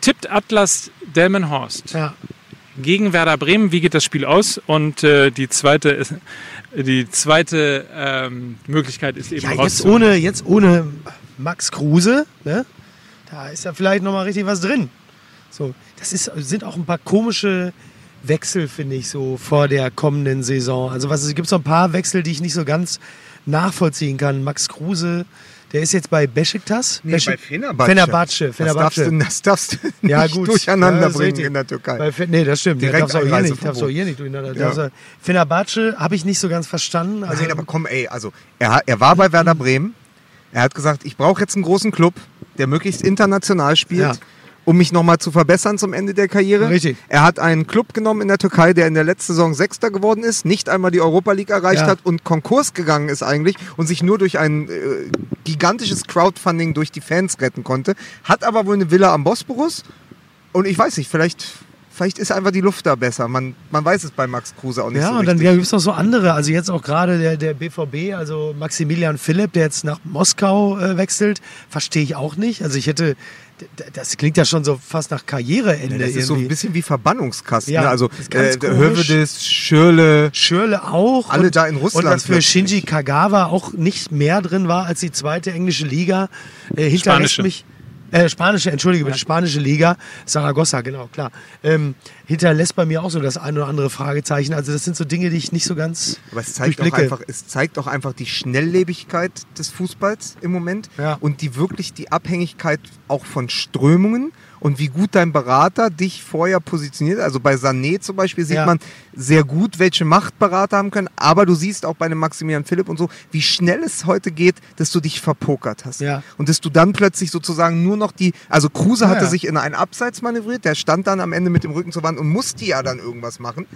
tippt Atlas Delmenhorst ja. gegen Werder Bremen. Wie geht das Spiel aus? Und äh, die zweite, ist, die zweite ähm, Möglichkeit ist eben ja, jetzt ohne, jetzt ohne Max Kruse, ne? da ist ja vielleicht noch mal richtig was drin. So, das ist, sind auch ein paar komische Wechsel, finde ich, so vor der kommenden Saison. Also was, es gibt so ein paar Wechsel, die ich nicht so ganz nachvollziehen kann. Max Kruse der ist jetzt bei Besiktas? Nee, Beşik bei Fenerbahce. Fenerbahce. Fenerbahce. Das, darfst du, das darfst du ja, gut. durcheinander ja, bringen in der Türkei. Bei, nee, das stimmt. Direkt darfst auch hier nicht, darfst auch hier nicht durcheinander. Ja. Fenerbahce habe ich nicht so ganz verstanden. Also Nein, aber komm, ey, also er, er war bei Werder Bremen. Er hat gesagt, ich brauche jetzt einen großen Club, der möglichst international spielt. Ja um mich nochmal zu verbessern zum Ende der Karriere. Richtig. Er hat einen Club genommen in der Türkei, der in der letzten Saison Sechster geworden ist, nicht einmal die Europa League erreicht ja. hat und Konkurs gegangen ist eigentlich und sich nur durch ein äh, gigantisches Crowdfunding durch die Fans retten konnte. Hat aber wohl eine Villa am Bosporus und ich weiß nicht, vielleicht vielleicht ist einfach die Luft da besser. Man, man weiß es bei Max Kruse auch nicht ja, so Ja, und dann gibt es noch so andere. Also jetzt auch gerade der, der BVB, also Maximilian Philipp, der jetzt nach Moskau äh, wechselt, verstehe ich auch nicht. Also ich hätte, das klingt ja schon so fast nach Karriereende. Ja, das ist so ein bisschen wie Verbannungskasten. Ja, ne? Also äh, Hövedes, Schürle. Schürle auch. Alle und, da in Russland. Und dass für Shinji Kagawa auch nicht mehr drin war als die zweite englische Liga. Äh, hinterlässt mich äh, spanische, entschuldige bitte, spanische Liga, Saragossa, genau, klar. Ähm, hinterlässt bei mir auch so das ein oder andere Fragezeichen. Also das sind so Dinge, die ich nicht so ganz Aber es zeigt, auch einfach, es zeigt auch einfach die Schnelllebigkeit des Fußballs im Moment ja. und die wirklich die Abhängigkeit auch von Strömungen und wie gut dein Berater dich vorher positioniert. Also bei Sané zum Beispiel sieht ja. man sehr gut, welche Macht Berater haben können, aber du siehst auch bei einem Maximilian Philipp und so, wie schnell es heute geht, dass du dich verpokert hast. Ja. Und dass du dann plötzlich sozusagen nur noch die, also Kruse hatte sich in ein Abseits manövriert, der stand dann am Ende mit dem Rücken zur Wand und musste ja dann irgendwas machen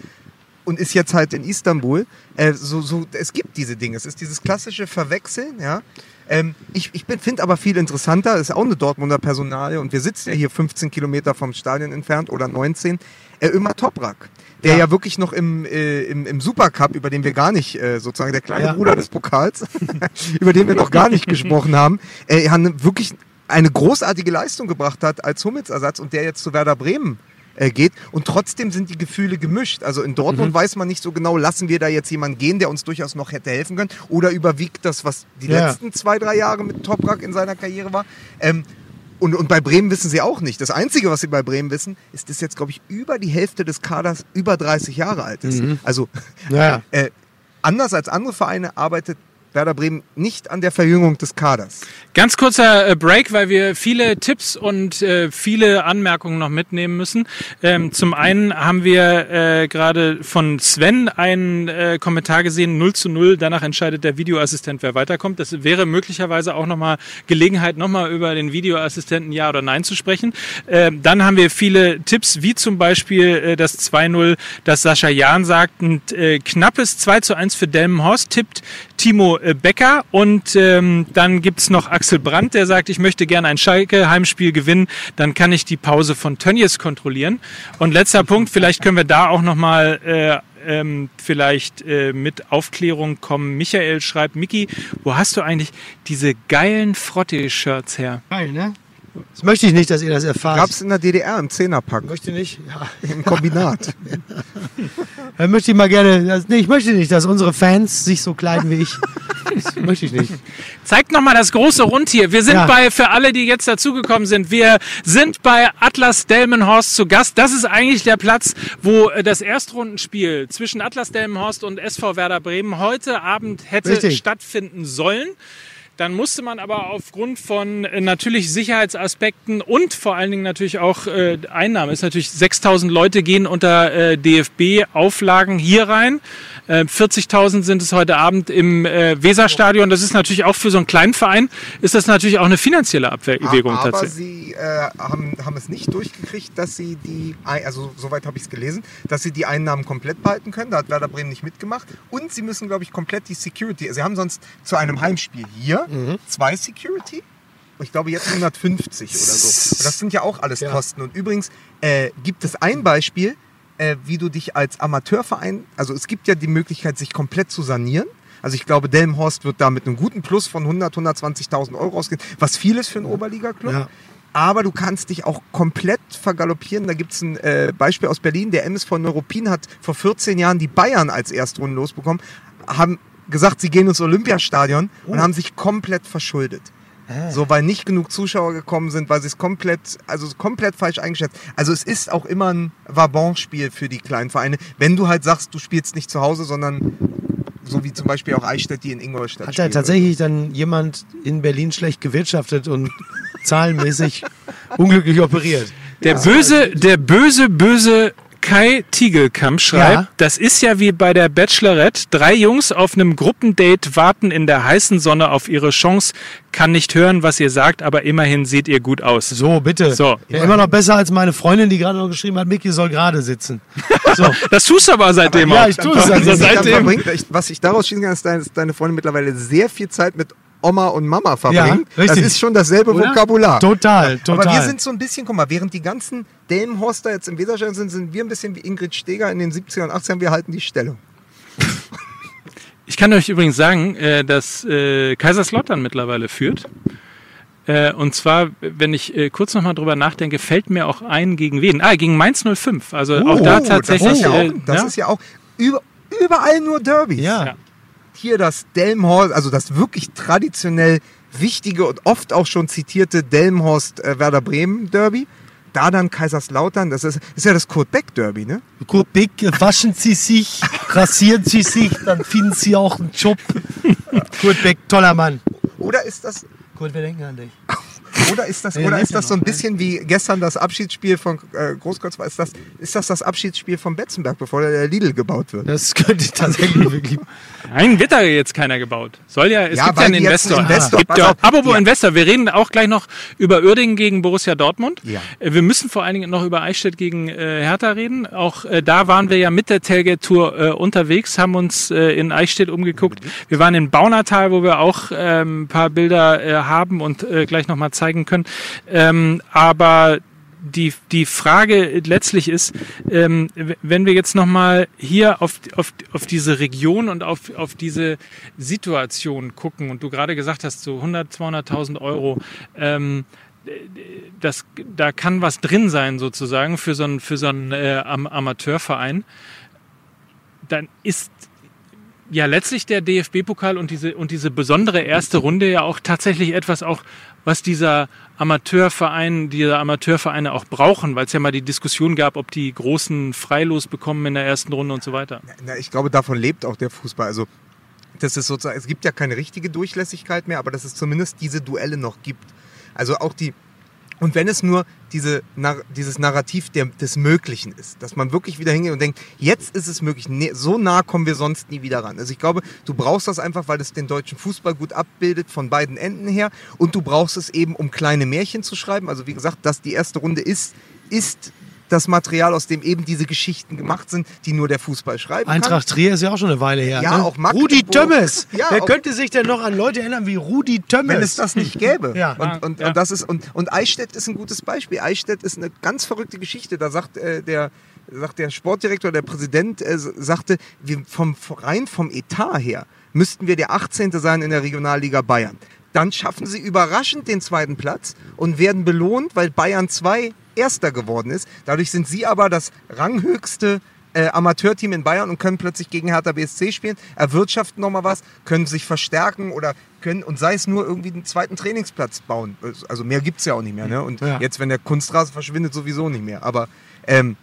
und ist jetzt halt in Istanbul. Äh, so, so, es gibt diese Dinge. Es ist dieses klassische Verwechseln, ja. Ähm, ich ich finde aber viel interessanter, ist auch eine Dortmunder Personalie und wir sitzen ja hier 15 Kilometer vom Stadion entfernt oder 19, äh, Ömer Toprak, der ja. ja wirklich noch im, äh, im, im Supercup, über den wir gar nicht, äh, sozusagen der kleine ja. Bruder des Pokals, *laughs* über den wir noch gar nicht gesprochen haben, äh, wirklich eine großartige Leistung gebracht hat als Hummelsersatz und der jetzt zu Werder Bremen äh, geht. Und trotzdem sind die Gefühle gemischt. Also in Dortmund mhm. weiß man nicht so genau, lassen wir da jetzt jemanden gehen, der uns durchaus noch hätte helfen können, oder überwiegt das, was die ja. letzten zwei, drei Jahre mit Toprak in seiner Karriere war. Ähm, und, und bei Bremen wissen sie auch nicht. Das Einzige, was sie bei Bremen wissen, ist, dass jetzt, glaube ich, über die Hälfte des Kaders über 30 Jahre alt ist. Mhm. Also ja. *laughs* äh, anders als andere Vereine arbeitet Werder Bremen nicht an der Verjüngung des Kaders. Ganz kurzer äh, Break, weil wir viele Tipps und äh, viele Anmerkungen noch mitnehmen müssen. Ähm, zum einen haben wir äh, gerade von Sven einen Kommentar gesehen, 0 zu 0, danach entscheidet der Videoassistent, wer weiterkommt. Das wäre möglicherweise auch nochmal Gelegenheit, nochmal über den Videoassistenten Ja oder Nein zu sprechen. Ähm, dann haben wir viele Tipps, wie zum Beispiel das 2-0, das Sascha Jahn sagt, ein knappes 2 zu 1 für Delmenhorst tippt Timo äh, Becker und ähm, dann gibt's noch Axel Brandt, der sagt, ich möchte gerne ein Schalke-Heimspiel gewinnen, dann kann ich die Pause von Tönnies kontrollieren. Und letzter Punkt, vielleicht können wir da auch nochmal äh, ähm, vielleicht äh, mit Aufklärung kommen. Michael schreibt, Miki, wo hast du eigentlich diese geilen Frotte-Shirts her? Geil, ne? Das möchte ich nicht, dass ihr das erfahrt. Gab es in der DDR im Zehnerpack. Möchte nicht. Ja. *laughs* Im Kombinat. *laughs* Dann möchte ich mal gerne. Das, nee, ich möchte nicht, dass unsere Fans sich so kleiden wie ich. *laughs* Das möchte ich nicht. Zeigt nochmal das große Rund hier. Wir sind ja. bei, für alle, die jetzt dazugekommen sind, wir sind bei Atlas Delmenhorst zu Gast. Das ist eigentlich der Platz, wo äh, das Erstrundenspiel zwischen Atlas Delmenhorst und SV Werder Bremen heute Abend hätte Richtig. stattfinden sollen. Dann musste man aber aufgrund von äh, natürlich Sicherheitsaspekten und vor allen Dingen natürlich auch äh, Einnahmen, ist natürlich 6000 Leute gehen unter äh, DFB-Auflagen hier rein. 40.000 äh, sind es heute Abend im äh, Weserstadion. Das ist natürlich auch für so einen kleinen Verein, ist das natürlich auch eine finanzielle Abwägung aber tatsächlich. Sie äh, haben, haben es nicht durchgekriegt, dass sie die, also soweit habe ich es gelesen, dass sie die Einnahmen komplett behalten können. Da hat Werder Bremen nicht mitgemacht. Und sie müssen, glaube ich, komplett die Security, sie haben sonst zu einem Heimspiel hier mhm. zwei Security ich glaube jetzt 150 oder so. Und *laughs* das sind ja auch alles ja. Kosten. Und übrigens äh, gibt es ein Beispiel, äh, wie du dich als Amateurverein, also es gibt ja die Möglichkeit, sich komplett zu sanieren. Also ich glaube, Delmhorst wird da mit einem guten Plus von 100, 120.000 Euro rausgehen, was viel ist für einen Oberliga-Club. Ja. Aber du kannst dich auch komplett vergaloppieren. Da gibt es ein äh, Beispiel aus Berlin. Der MSV Neuruppin hat vor 14 Jahren die Bayern als Erstrunden losbekommen, haben gesagt, sie gehen ins Olympiastadion oh. und haben sich komplett verschuldet. Ah. So, weil nicht genug Zuschauer gekommen sind, weil sie es komplett, also komplett falsch eingeschätzt. Also es ist auch immer ein Vabon-Spiel für die kleinen Vereine, wenn du halt sagst, du spielst nicht zu Hause, sondern so wie zum Beispiel auch Eichstätt, die in Ingolstadt Hat ja tatsächlich dann jemand in Berlin schlecht gewirtschaftet und *laughs* zahlenmäßig unglücklich operiert. Der böse, der böse, böse Kai Tiegelkamp schreibt, ja. das ist ja wie bei der Bachelorette. Drei Jungs auf einem Gruppendate warten in der heißen Sonne auf ihre Chance. Kann nicht hören, was ihr sagt, aber immerhin seht ihr gut aus. So, bitte. So. Ja, immer noch besser als meine Freundin, die gerade noch geschrieben hat, Micky soll gerade sitzen. *laughs* So. das tust du aber seitdem aber, auch. Ja, ich tue es seitdem. Was ich daraus schließen kann, ist, dass deine Freundin mittlerweile sehr viel Zeit mit Oma und Mama verbringen. Ja, das ist schon dasselbe Oder? Vokabular. Total, total. Aber wir sind so ein bisschen, guck mal, während die ganzen Delmenhorster jetzt im Weserstadion sind, sind wir ein bisschen wie Ingrid Steger in den 70er und 80ern. Wir halten die Stellung. *laughs* Ich kann euch übrigens sagen, äh, dass äh, Kaiserslautern mittlerweile führt. Äh, und zwar, wenn ich kurz nochmal drüber nachdenke, fällt mir auch ein, gegen wen? Ah, gegen Mainz 05. Also oh, auch da tatsächlich. Das ist ja auch, das ja? ist ja auch über, überall nur Derbys. Ja. ja hier das Delmhorst, also das wirklich traditionell wichtige und oft auch schon zitierte Delmhorst-Werder äh, Bremen-Derby. Da dann Kaiserslautern, das ist, ist ja das Kurt Beck Derby, ne? Kurt Beck, waschen Sie sich, rasieren Sie sich, dann finden Sie auch einen Job. *laughs* Kurt Beck, toller Mann. Oder ist das. Kurt, wir denken an dich. Oder ist das, oder ist das so ein bisschen wie gestern das Abschiedsspiel von äh, Großkreuz? Ist das, ist das das Abschiedsspiel von Betzenberg, bevor der Lidl gebaut wird? Das könnte tatsächlich wirklich. Nein, wird da jetzt keiner gebaut. Soll ja, es ja, gibt ja einen Investor. Einen Investor. Gibt ja, apropos ja. Investor, wir reden auch gleich noch über Uerdingen gegen Borussia Dortmund. Ja. Äh, wir müssen vor allen Dingen noch über Eichstätt gegen äh, Hertha reden. Auch äh, da waren wir ja mit der Tailgate-Tour äh, unterwegs, haben uns äh, in Eichstätt umgeguckt. Wir waren in Baunatal, wo wir auch ähm, ein paar Bilder äh, haben und äh, gleich nochmal zeigen können. Ähm, aber die, die Frage letztlich ist, ähm, wenn wir jetzt nochmal hier auf, auf, auf diese Region und auf, auf diese Situation gucken und du gerade gesagt hast, so 100, 200.000 Euro, ähm, das, da kann was drin sein sozusagen für so einen, für so einen äh, Amateurverein, dann ist ja letztlich der DFB-Pokal und diese, und diese besondere erste Runde ja auch tatsächlich etwas auch, was dieser Amateurverein, diese Amateurvereine auch brauchen, weil es ja mal die Diskussion gab, ob die Großen freilos bekommen in der ersten Runde und so weiter. Na, ich glaube, davon lebt auch der Fußball. Also das ist sozusagen, es gibt ja keine richtige Durchlässigkeit mehr, aber dass es zumindest diese Duelle noch gibt. Also auch die, und wenn es nur diese, dieses Narrativ der, des Möglichen ist, dass man wirklich wieder hingeht und denkt, jetzt ist es möglich, nee, so nah kommen wir sonst nie wieder ran. Also ich glaube, du brauchst das einfach, weil es den deutschen Fußball gut abbildet von beiden Enden her und du brauchst es eben, um kleine Märchen zu schreiben. Also wie gesagt, dass die erste Runde ist, ist das Material, aus dem eben diese Geschichten gemacht sind, die nur der Fußball schreiben Eintracht kann. Eintracht Trier ist ja auch schon eine Weile her. Ja, ne? auch Magdeburg. Rudi Tömmes. Ja, Wer könnte sich denn noch an Leute erinnern wie Rudi Tömmes? Wenn es das nicht gäbe. ja. Und, und, ja. und, das ist, und, und Eichstätt ist ein gutes Beispiel. Eichstätt ist eine ganz verrückte Geschichte. Da sagt äh, der sagt der Sportdirektor, der Präsident äh, sagte, wir vom, rein vom Etat her müssten wir der 18. sein in der Regionalliga Bayern. Dann schaffen sie überraschend den zweiten Platz und werden belohnt, weil Bayern 2 Erster geworden ist. Dadurch sind sie aber das ranghöchste äh, Amateurteam in Bayern und können plötzlich gegen Hertha BSC spielen, erwirtschaften nochmal was, können sich verstärken oder können, und sei es nur irgendwie einen zweiten Trainingsplatz bauen. Also mehr gibt es ja auch nicht mehr. Ne? Und ja. jetzt, wenn der Kunstrasen verschwindet, sowieso nicht mehr. Aber ähm,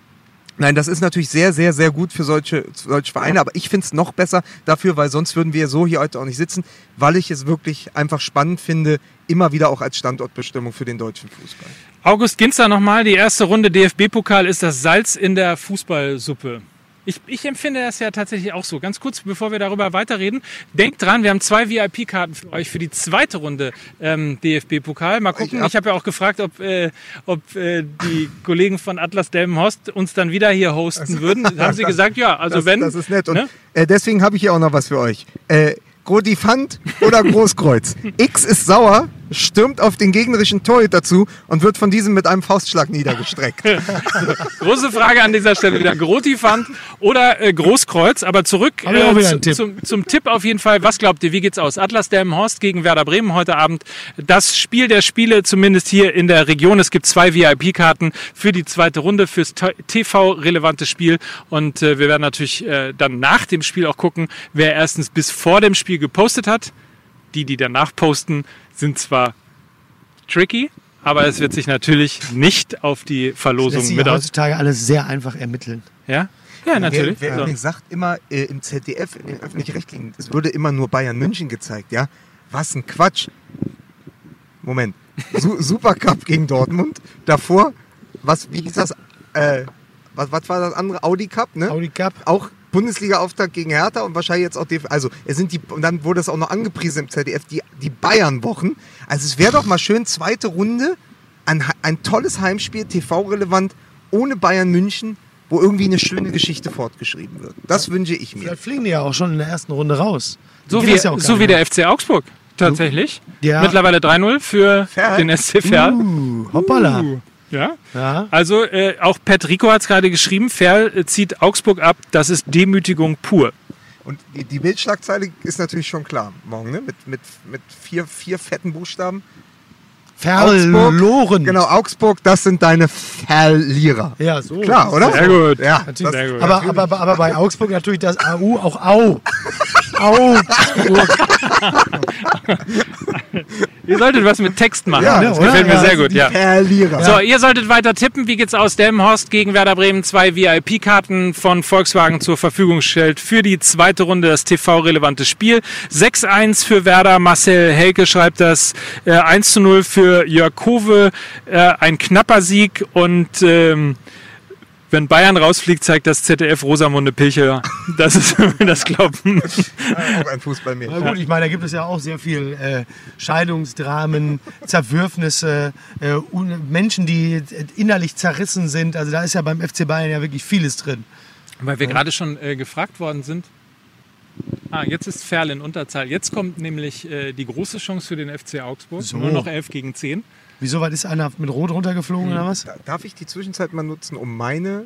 Nein, das ist natürlich sehr, sehr, sehr gut für solche, solche Vereine, aber ich finde es noch besser dafür, weil sonst würden wir so hier heute auch nicht sitzen, weil ich es wirklich einfach spannend finde, immer wieder auch als Standortbestimmung für den deutschen Fußball. August Ginzer nochmal, die erste Runde DFB-Pokal ist das Salz in der Fußballsuppe. Ich, ich empfinde das ja tatsächlich auch so. Ganz kurz, bevor wir darüber weiterreden, denkt dran, wir haben zwei VIP-Karten für euch für die zweite Runde ähm, DFB-Pokal. Mal gucken. Ich habe hab ja auch gefragt, ob, äh, ob äh, die Kollegen von Atlas Delmenhorst uns dann wieder hier hosten also, würden. *laughs* Haben sie gesagt, ja, also das, wenn. Das ist nett. Und ne? äh, deswegen habe ich hier auch noch was für euch. Äh, Grotifant oder Großkreuz. X ist sauer, stürmt auf den gegnerischen Torhüter zu und wird von diesem mit einem Faustschlag niedergestreckt. *laughs* Große Frage an dieser Stelle wieder. Grotifant oder äh, Großkreuz. Aber zurück äh, zu, Tipp. Zum, zum, Tipp auf jeden Fall. Was glaubt ihr, wie geht's aus? Atlas Delmenhorst gegen Werder Bremen heute Abend. Das Spiel der Spiele, zumindest hier in der Region. Es gibt zwei VIP-Karten für die zweite Runde, fürs TV-relevante Spiel. Und äh, wir werden natürlich äh, dann nach dem Spiel auch gucken, wer erstens bis vor dem Spiel gepostet hat. Die, die danach posten, sind zwar tricky, aber es wird sich natürlich nicht auf die Verlosung das mit aus. heutzutage alles sehr einfach ermitteln. Ja? Ja, natürlich. Wer, wer, wer sagt immer äh, im ZDF, in den öffentlich-rechtlichen, es würde immer nur Bayern München gezeigt, ja? Was ein Quatsch. Moment. Su *laughs* Supercup gegen Dortmund. Davor, was, wie hieß das? Äh, was, was war das andere? Audi Cup, ne? Audi Cup. Auch Bundesliga-Auftakt gegen Hertha und wahrscheinlich jetzt auch die, also es sind die, und dann wurde es auch noch angepriesen im ZDF, die, die Bayern-Wochen. Also es wäre doch mal schön, zweite Runde, ein, ein tolles Heimspiel, TV-relevant, ohne Bayern München, wo irgendwie eine schöne Geschichte fortgeschrieben wird. Das wünsche ich mir. Vielleicht fliegen die ja auch schon in der ersten Runde raus. So wie, ja so wie der FC Augsburg tatsächlich. Ja. Mittlerweile 3-0 für Ferl. den SC Verl. Uh, hoppala. Uh. Ja. ja. Also äh, auch Pat Rico hat es gerade geschrieben, Ferl äh, zieht Augsburg ab, das ist Demütigung pur. Und die, die Bildschlagzeile ist natürlich schon klar morgen, ne? mit, mit, mit vier, vier fetten Buchstaben. Verloren. Genau, Augsburg, das sind deine Verlierer. Ja, so. Klar, oder? Sehr gut. Ja, das, sehr gut. Aber, aber, aber bei Augsburg natürlich das AU auch Au. *laughs* Augsburg. *laughs* ihr solltet was mit Text machen. Ja, das gefällt mir ja, sehr gut. Ja. So, ihr solltet weiter tippen. Wie geht's aus? Delmenhorst gegen Werder Bremen. Zwei VIP-Karten von Volkswagen zur Verfügung stellt für die zweite Runde das TV-relevante Spiel. 6-1 für Werder. Marcel Helke schreibt das. Äh, 1 0 für Jörg Kove. Äh, ein knapper Sieg und ähm, wenn Bayern rausfliegt, zeigt das ZDF Rosamunde Pilcher. *laughs* Das ist das Glauben. auch ein Fußball mehr. Na gut, ich meine, da gibt es ja auch sehr viel äh, Scheidungsdramen, Zerwürfnisse, äh, Menschen, die innerlich zerrissen sind. Also da ist ja beim FC Bayern ja wirklich vieles drin. Weil wir ja. gerade schon äh, gefragt worden sind. Ah, jetzt ist Ferl in Unterzahl. Jetzt kommt nämlich äh, die große Chance für den FC Augsburg. So. Nur noch 11 gegen 10. Wieso weit ist einer mit Rot runtergeflogen mhm. oder was? Darf ich die Zwischenzeit mal nutzen, um meine,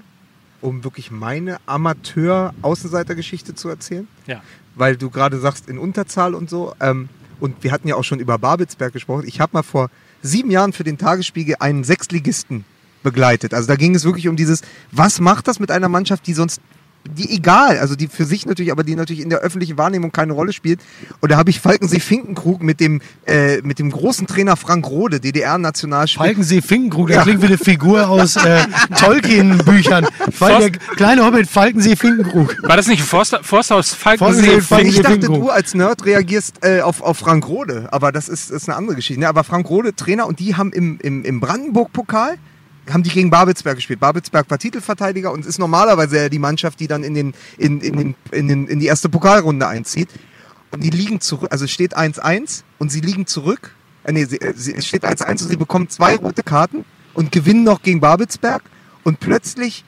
um wirklich meine Amateur-Außenseiter-Geschichte zu erzählen? Ja. Weil du gerade sagst, in Unterzahl und so. Ähm, und wir hatten ja auch schon über Babelsberg gesprochen. Ich habe mal vor sieben Jahren für den Tagesspiegel einen Sechsligisten begleitet. Also da ging es wirklich um dieses, was macht das mit einer Mannschaft, die sonst die egal, also die für sich natürlich, aber die natürlich in der öffentlichen Wahrnehmung keine Rolle spielt. Und da habe ich Falkensee Finkenkrug mit dem, äh, mit dem großen Trainer Frank Rode, DDR-Nationalspieler. Falkensee Finkenkrug, der ja. klingt wie eine Figur aus äh, *laughs* Tolkien-Büchern. Der kleine Hobbit Falkensee Finkenkrug. War das nicht Forst, Forsthaus Falkensee, Falkensee Ich dachte, du als Nerd reagierst äh, auf, auf Frank Rode, aber das ist, ist eine andere Geschichte. Ne? Aber Frank Rode, Trainer, und die haben im, im, im Brandenburg-Pokal haben die gegen Babelsberg gespielt. Babelsberg war Titelverteidiger und ist normalerweise die Mannschaft, die dann in, den, in, in, den, in, den, in die erste Pokalrunde einzieht. Und die liegen zurück, also steht 1-1 und sie liegen zurück. Äh, nee, sie, es steht 1-1 und sie bekommen zwei rote Karten und gewinnen noch gegen Babelsberg. Und plötzlich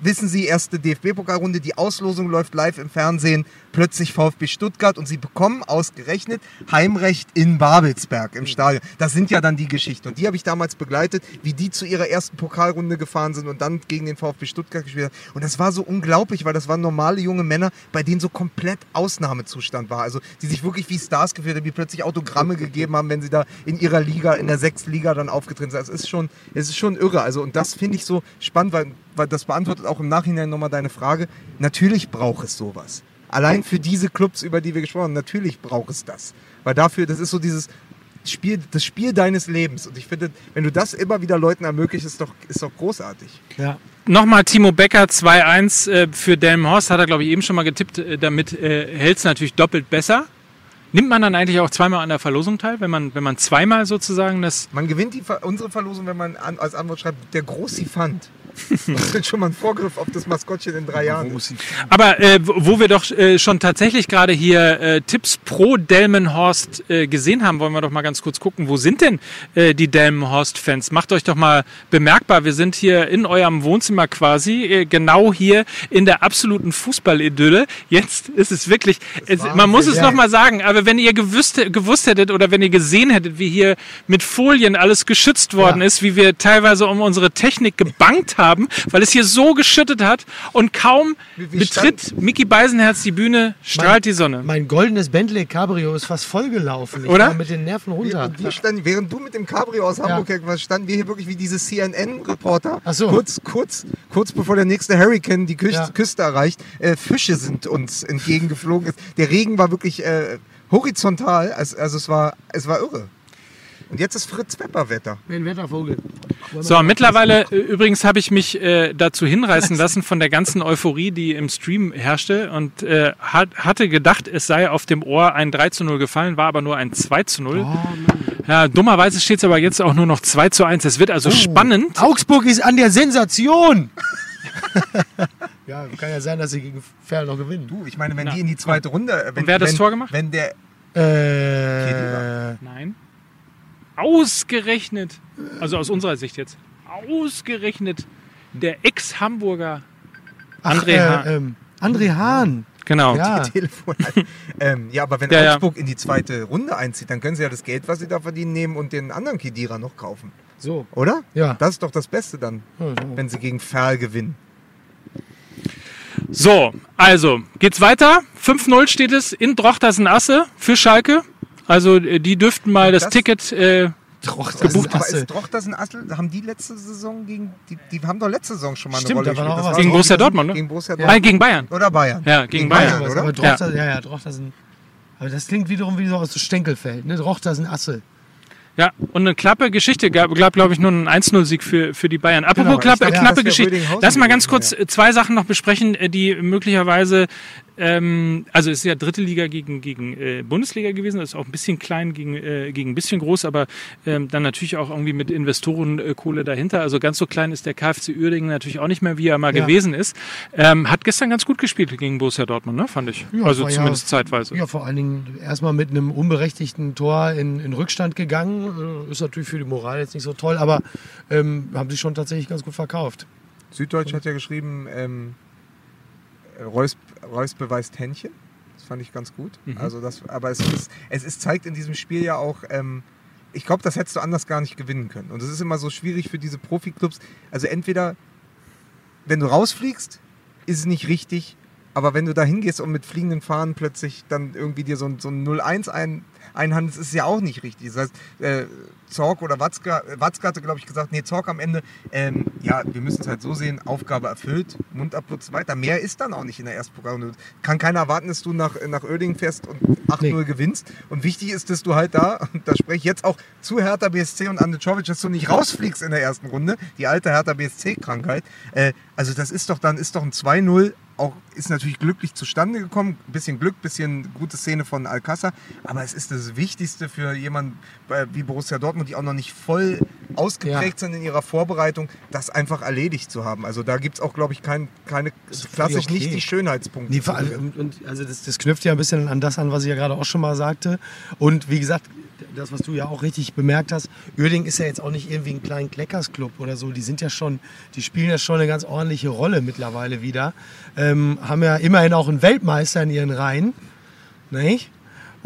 wissen Sie, erste DFB-Pokalrunde, die Auslosung läuft live im Fernsehen, plötzlich VfB Stuttgart und Sie bekommen ausgerechnet Heimrecht in Babelsberg im Stadion. Das sind ja dann die Geschichten. Und die habe ich damals begleitet, wie die zu ihrer ersten Pokalrunde gefahren sind und dann gegen den VfB Stuttgart gespielt haben. Und das war so unglaublich, weil das waren normale junge Männer, bei denen so komplett Ausnahmezustand war. Also die sich wirklich wie Stars gefühlt haben, die plötzlich Autogramme gegeben haben, wenn sie da in ihrer Liga, in der sechsten Liga dann aufgetreten sind. Es ist ist schon irre. Also und das finde ich so spannend, weil, weil das beantwortet auch im Nachhinein nochmal deine Frage. Natürlich braucht es sowas. Allein für diese Clubs, über die wir gesprochen haben, natürlich braucht es das. Weil dafür, das ist so dieses Spiel, das Spiel deines Lebens. Und ich finde, wenn du das immer wieder Leuten ermöglicht, ist doch, ist doch großartig. Ja. Nochmal Timo Becker 2-1 äh, für Delmenhorst, hat er glaube ich eben schon mal getippt, äh, damit äh, hält es natürlich doppelt besser. Nimmt man dann eigentlich auch zweimal an der Verlosung teil, wenn man, wenn man zweimal sozusagen das. Man gewinnt die, unsere Verlosung, wenn man an, als Antwort schreibt, der Großifant. *laughs* Das ist schon mal ein Vorgriff auf das Maskottchen in drei Jahren. Aber äh, wo wir doch äh, schon tatsächlich gerade hier äh, Tipps pro Delmenhorst äh, gesehen haben, wollen wir doch mal ganz kurz gucken, wo sind denn äh, die Delmenhorst-Fans? Macht euch doch mal bemerkbar, wir sind hier in eurem Wohnzimmer quasi, äh, genau hier in der absoluten Fußballidylle. Jetzt ist es wirklich, es, man muss es ja. noch mal sagen, aber wenn ihr gewusst, gewusst hättet oder wenn ihr gesehen hättet, wie hier mit Folien alles geschützt worden ja. ist, wie wir teilweise um unsere Technik gebankt haben, haben, weil es hier so geschüttet hat und kaum wie, wie betritt stand? Mickey Beisenherz die Bühne, strahlt mein, die Sonne. Mein goldenes Bentley Cabrio ist fast vollgelaufen. Ich Oder? mit den Nerven runter. Wir, wir standen, während du mit dem Cabrio aus Hamburg ja. standen wir hier wirklich wie diese CNN-Reporter. So. Kurz, kurz, kurz bevor der nächste Hurricane die Küste, ja. Küste erreicht, äh, Fische sind uns entgegengeflogen. Der Regen war wirklich äh, horizontal, also, also es, war, es war irre. Und jetzt ist Fritz Pepper Wetter. Ein Wettervogel. So, mittlerweile äh, übrigens habe ich mich äh, dazu hinreißen *laughs* lassen von der ganzen Euphorie, die im Stream herrschte und äh, hat, hatte gedacht, es sei auf dem Ohr ein 3 zu 0 gefallen, war aber nur ein 2 zu 0. Oh, ja, dummerweise steht es aber jetzt auch nur noch 2 zu 1. Es wird also oh. spannend. Augsburg ist an der Sensation. *laughs* ja, kann ja sein, dass sie gegen Ferl noch gewinnen. Du, ich meine, wenn Na, die in die zweite Runde. Äh, wenn, und wer hat das wenn, Tor gemacht? Wenn der. Äh, Nein. Ausgerechnet, also aus unserer Sicht jetzt, ausgerechnet der Ex-Hamburger André äh, Hahn. Ähm, André Hahn. Genau. Ja. *laughs* ähm, ja, aber wenn ja, Augsburg ja. in die zweite Runde einzieht, dann können sie ja das Geld, was sie da verdienen, nehmen und den anderen Kedira noch kaufen. So. Oder? Ja. Das ist doch das Beste dann, so. wenn sie gegen Ferl gewinnen. So, also geht's weiter. 5-0 steht es in Drochtersen-Asse für Schalke. Also äh, die dürften mal das, das, Ticket äh, gebucht haben. ist Drochtersen Assel, haben die letzte Saison gegen, die, die haben doch letzte Saison schon mal Stimmt, eine Rolle gespielt. Gegen Borussia Dortmund, ne? Gegen Borussia Dortmund. Nein, gegen Bayern. Oder Bayern. Ja, gegen, gegen Bayern, Bayern, oder? Drochter, ja. ja, ja, Drochtersen. Aber das klingt wiederum wie so aus dem Stenkelfeld, ne? Roch, das ein Asse. Ja, und eine klappe Geschichte gab, glaub, glaube ich, nur ein 1-0-Sieg für, für die Bayern. Apropos genau, klappe, knappe Geschichte. Lass mal ganz kurz ja. zwei Sachen noch besprechen, äh, die möglicherweise ähm, also es ist ja dritte Liga gegen, gegen äh, Bundesliga gewesen, das ist auch ein bisschen klein gegen, äh, gegen ein bisschen groß, aber ähm, dann natürlich auch irgendwie mit Investorenkohle dahinter. Also ganz so klein ist der KfC Uerdingen natürlich auch nicht mehr, wie er mal ja. gewesen ist. Ähm, hat gestern ganz gut gespielt gegen Borussia Dortmund, ne? fand ich. Ja, also zumindest zeitweise. Ja, vor allen Dingen erstmal mit einem unberechtigten Tor in, in Rückstand gegangen. Äh, ist natürlich für die Moral jetzt nicht so toll, aber ähm, haben sie schon tatsächlich ganz gut verkauft. Süddeutsch hat ja geschrieben, ähm, Reus, Reus beweist Händchen. Das fand ich ganz gut. Mhm. Also das, aber es, ist, es ist, zeigt in diesem Spiel ja auch, ähm, ich glaube, das hättest du anders gar nicht gewinnen können. Und es ist immer so schwierig für diese Profiklubs. Also entweder, wenn du rausfliegst, ist es nicht richtig, aber wenn du da hingehst und mit fliegenden Fahnen plötzlich dann irgendwie dir so ein, so ein 0-1 ein, einhandelst, ist es ja auch nicht richtig. Das heißt, äh, Zorg oder Watzke, Watzke hatte, glaube ich, gesagt, nee, Zorg am Ende, ähm, ja, wir müssen es halt so sehen, Aufgabe erfüllt, Mundabputz weiter. Mehr ist dann auch nicht in der Erstprogramm. Kann keiner erwarten, dass du nach, nach Oerding fährst und 8-0 nee. gewinnst. Und wichtig ist, dass du halt da, *laughs* und da spreche ich jetzt auch zu Hertha BSC und Ande Czovic, dass du nicht rausfliegst in der ersten Runde. Die alte Hertha BSC-Krankheit. Äh, also das ist doch dann, ist doch ein 2-0 auch ist natürlich glücklich zustande gekommen. Ein bisschen Glück, ein bisschen gute Szene von Alcázar. Aber es ist das Wichtigste für jemanden äh, wie Borussia Dortmund, die auch noch nicht voll ausgeprägt ja. sind in ihrer Vorbereitung, das einfach erledigt zu haben. Also da gibt es auch, glaube ich, kein, keine, klassisch okay. nicht die Schönheitspunkte. Nee, also das, das knüpft ja ein bisschen an das an, was ich ja gerade auch schon mal sagte. Und wie gesagt, das, was du ja auch richtig bemerkt hast, Uerding ist ja jetzt auch nicht irgendwie ein kleiner Kleckersclub oder so. Die sind ja schon, die spielen ja schon eine ganz ordentliche Rolle mittlerweile wieder. Ähm, haben ja immerhin auch einen Weltmeister in ihren Reihen. Nicht?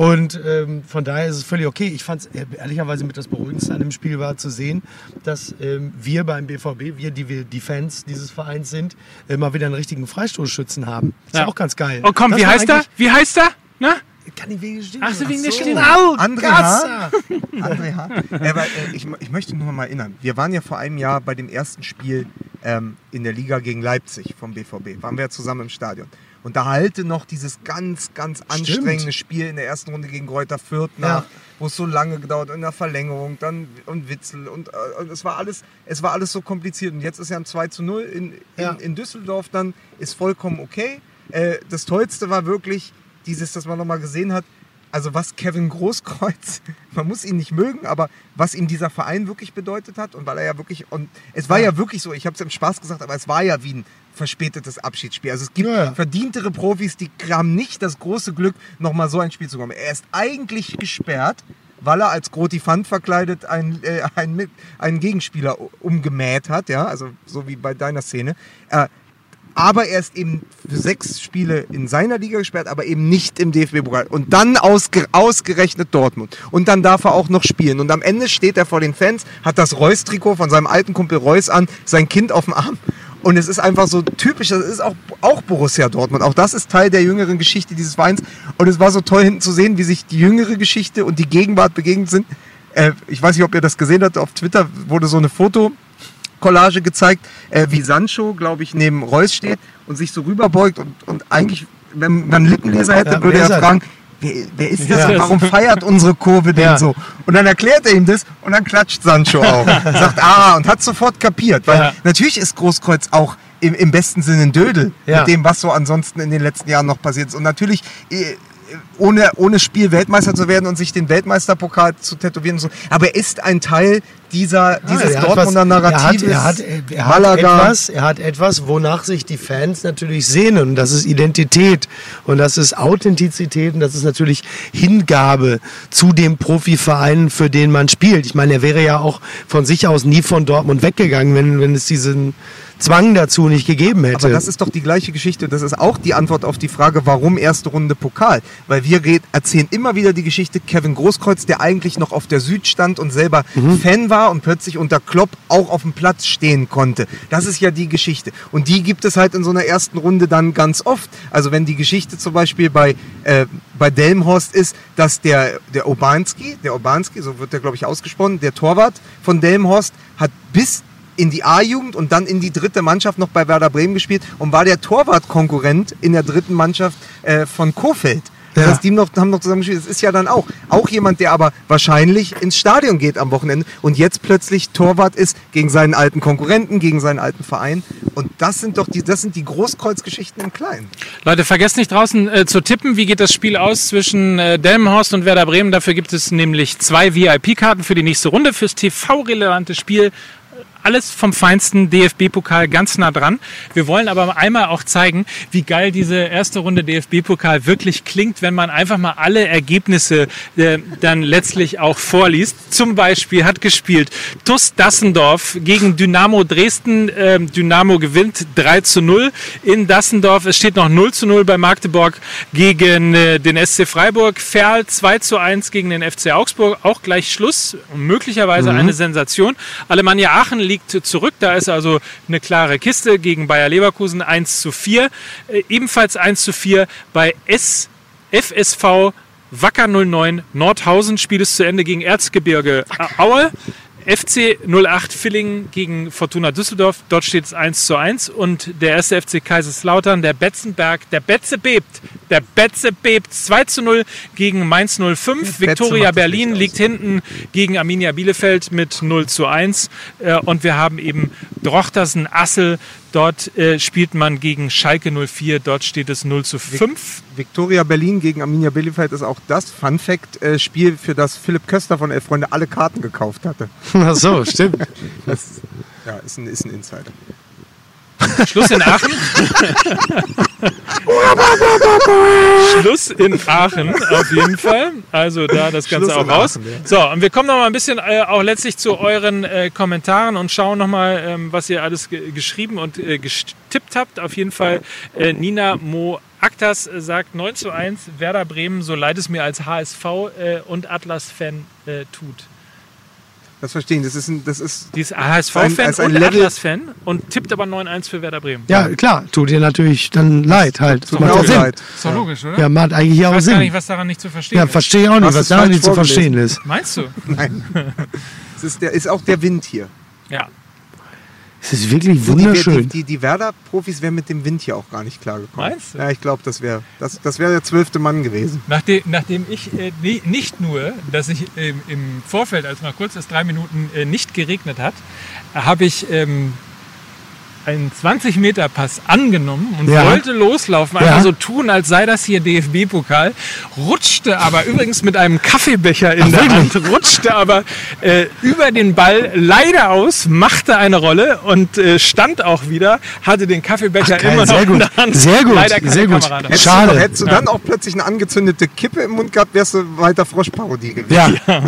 Und ähm, von daher ist es völlig okay. Ich fand es äh, ehrlicherweise mit das Beruhigendste an dem Spiel war zu sehen, dass ähm, wir beim BVB, wir, die wir die Fans dieses Vereins sind, äh, mal wieder einen richtigen Freistoßschützen haben. Ist ja, auch ganz geil. Oh komm, das wie heißt er? Wie heißt er? Na? Kann ich wegen Stimme. Ach so, wegen der Stimme. Genau, André H. *laughs* André H. Aber, äh, ich, ich möchte nur mal erinnern, wir waren ja vor einem Jahr bei dem ersten Spiel ähm, in der Liga gegen Leipzig vom BVB. Waren wir ja zusammen im Stadion. Und da halte noch dieses ganz, ganz anstrengende Stimmt. Spiel in der ersten Runde gegen Kräuter Fürth nach, ja. wo es so lange gedauert in der Verlängerung, dann und Witzel und, äh, und, es war alles, es war alles so kompliziert. Und jetzt ist ja ein 2 zu 0 in, in, ja. in Düsseldorf dann, ist vollkommen okay. Äh, das Tollste war wirklich, dieses, dass man nochmal gesehen hat, also was Kevin Großkreuz, *laughs* man muss ihn nicht mögen, aber was ihm dieser Verein wirklich bedeutet hat und weil er ja wirklich, und es war ja, ja wirklich so, ich habe es im Spaß gesagt, aber es war ja wie ein verspätetes Abschiedsspiel. Also es gibt ja, ja. verdientere Profis, die haben nicht das große Glück, nochmal so ein Spiel zu bekommen. Er ist eigentlich gesperrt, weil er als Grotifant verkleidet einen, äh, einen, einen Gegenspieler umgemäht hat, ja, also so wie bei deiner Szene. Äh, aber er ist eben für sechs Spiele in seiner Liga gesperrt, aber eben nicht im DFB-Pokal. Und dann ausge ausgerechnet Dortmund. Und dann darf er auch noch spielen. Und am Ende steht er vor den Fans, hat das Reus-Trikot von seinem alten Kumpel Reus an, sein Kind auf dem Arm. Und es ist einfach so typisch, das ist auch, auch Borussia Dortmund. Auch das ist Teil der jüngeren Geschichte dieses Vereins. Und es war so toll hinten zu sehen, wie sich die jüngere Geschichte und die Gegenwart begegnet sind. Äh, ich weiß nicht, ob ihr das gesehen habt, auf Twitter wurde so eine Foto Collage gezeigt, äh, wie Sancho, glaube ich, neben Reus steht und sich so rüberbeugt und, und eigentlich, wenn man einen Lippenleser hätte, ja, würde er fragen, wer, wer, ist das ja. und warum feiert unsere Kurve denn ja. so? Und dann erklärt er ihm das und dann klatscht Sancho auch. *laughs* Sagt, ah, und hat sofort kapiert. Weil natürlich ist Großkreuz auch im, im besten Sinne ein Dödel mit dem, was so ansonsten in den letzten Jahren noch passiert ist. Und natürlich äh, ohne, ohne Spiel Weltmeister zu werden und sich den Weltmeisterpokal zu tätowieren. Und so. Aber er ist ein Teil dieser, dieses ja, Dortmunder Narrativ. Er hat, er, hat, er, hat etwas, er hat etwas, wonach sich die Fans natürlich sehnen. Und das ist Identität und das ist Authentizität und das ist natürlich Hingabe zu dem Profiverein, für den man spielt. Ich meine, er wäre ja auch von sich aus nie von Dortmund weggegangen, wenn, wenn es diesen Zwang dazu nicht gegeben hätte. Aber das ist doch die gleiche Geschichte. Das ist auch die Antwort auf die Frage, warum erste Runde Pokal. Weil wir erzählen immer wieder die Geschichte Kevin Großkreuz, der eigentlich noch auf der Süd stand und selber mhm. Fan war und plötzlich unter Klopp auch auf dem Platz stehen konnte. Das ist ja die Geschichte. Und die gibt es halt in so einer ersten Runde dann ganz oft. Also wenn die Geschichte zum Beispiel bei, äh, bei Delmhorst ist, dass der, der Obanski, der Obanski, so wird der glaube ich ausgesprochen, der Torwart von Delmhorst hat bis in die A-Jugend und dann in die dritte Mannschaft noch bei Werder Bremen gespielt und war der Torwartkonkurrent in der dritten Mannschaft äh, von Kofeld. Das heißt, die noch, haben noch zusammen gespielt. Das ist ja dann auch, auch jemand, der aber wahrscheinlich ins Stadion geht am Wochenende und jetzt plötzlich Torwart ist gegen seinen alten Konkurrenten, gegen seinen alten Verein. Und das sind doch die, das sind die Großkreuzgeschichten im Kleinen. Leute, vergesst nicht draußen äh, zu tippen. Wie geht das Spiel aus zwischen äh, Delmenhorst und Werder Bremen? Dafür gibt es nämlich zwei VIP-Karten für die nächste Runde fürs TV-relevante Spiel alles vom feinsten DFB-Pokal ganz nah dran. Wir wollen aber einmal auch zeigen, wie geil diese erste Runde DFB-Pokal wirklich klingt, wenn man einfach mal alle Ergebnisse äh, dann letztlich auch vorliest. Zum Beispiel hat gespielt TuS Dassendorf gegen Dynamo Dresden. Ähm, Dynamo gewinnt 3 zu 0 in Dassendorf. Es steht noch 0 zu 0 bei Magdeburg gegen äh, den SC Freiburg. Ferl 2 zu 1 gegen den FC Augsburg. Auch gleich Schluss. Möglicherweise mhm. eine Sensation. Alemannia Aachen liegt zurück. Da ist also eine klare Kiste gegen Bayer Leverkusen 1 zu 4. Äh, ebenfalls 1 zu 4 bei SFSV Wacker 09 Nordhausen. Spiel ist zu Ende gegen Erzgebirge Aue. FC 08 Villingen gegen Fortuna Düsseldorf. Dort steht es 1 zu 1. Und der erste FC Kaiserslautern, der Betzenberg, der Betze bebt. Der Betze bebt 2 zu 0 gegen Mainz 05. Viktoria Berlin liegt hinten gegen Arminia Bielefeld mit 0 zu 1. Äh, und wir haben eben Drochtersen Assel Dort äh, spielt man gegen Schalke 04, dort steht es 0 zu 5. Viktoria Berlin gegen Arminia Bielefeld ist auch das Fun Fact äh, Spiel, für das Philipp Köster von Elf Freunde alle Karten gekauft hatte. Ach so, stimmt. Das, ja, ist ein, ist ein Insider. Schluss in Aachen. Schluss in Aachen, auf jeden Fall. Also da das Ganze Schluss auch raus. Aachen, ja. So, und wir kommen noch mal ein bisschen äh, auch letztlich zu euren äh, Kommentaren und schauen noch mal, ähm, was ihr alles geschrieben und äh, getippt habt. Auf jeden Fall äh, Nina Mo Aktas sagt 9 zu 1 Werder Bremen, so leid es mir als HSV äh, und Atlas-Fan äh, tut. Das verstehen. Das ist ein, das ist. Die ist HSV-Fan und Atlas-Fan und tippt aber 9-1 für Werder Bremen. Ja, klar, tut dir natürlich dann leid halt. Tut mir auch leid. Ist doch logisch, oder? Ja, macht eigentlich hier auch Sinn. Ich weiß gar nicht, was daran nicht zu verstehen ist. Ja, verstehe ich auch nicht, was, was daran nicht zu verstehen ist. Meinst du? Nein. *laughs* Es ist, der, ist auch der Wind hier. Ja. Es ist wirklich wunderschön. Die, die, die Werder-Profis wären mit dem Wind hier auch gar nicht klargekommen. Meinst du? Ja, ich glaube, das wäre das, das wär der zwölfte Mann gewesen. Nachdem, nachdem ich äh, nicht nur, dass ich äh, im Vorfeld, als mal kurz das drei Minuten äh, nicht geregnet hat, habe ich ähm, einen 20-Meter-Pass angenommen und ja. wollte loslaufen, einfach ja. so tun, als sei das hier DFB-Pokal, rutschte aber übrigens mit einem Kaffeebecher in Ach, der? Hand, rutschte aber äh, über den Ball leider aus, machte eine Rolle und äh, stand auch wieder, hatte den Kaffeebecher Ach, immer noch in der Hand. Sehr gut, leider sehr gut. Hättest Schade. Du, hättest du dann auch plötzlich eine angezündete Kippe im Mund gehabt, wärst du weiter Froschparodie gewesen. Ja.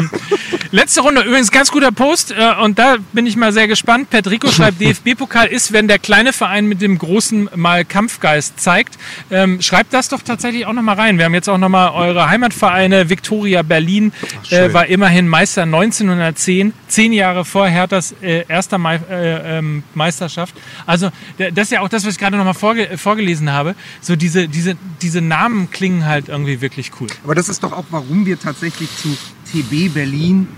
Letzte Runde, übrigens ganz guter Post äh, und da bin ich mal sehr gespannt. Pedrico *laughs* schreibt, DFB-Pokal ist, wenn der kleine Verein mit dem großen mal Kampfgeist zeigt. Ähm, schreibt das doch tatsächlich auch nochmal rein. Wir haben jetzt auch nochmal eure Heimatvereine. Viktoria Berlin äh, war immerhin Meister 1910, zehn Jahre vor Herthas äh, erster Me äh, ähm, Meisterschaft. Also das ist ja auch das, was ich gerade nochmal vorge vorgelesen habe. So diese, diese, diese Namen klingen halt irgendwie wirklich cool. Aber das ist doch auch, warum wir tatsächlich zu TB Berlin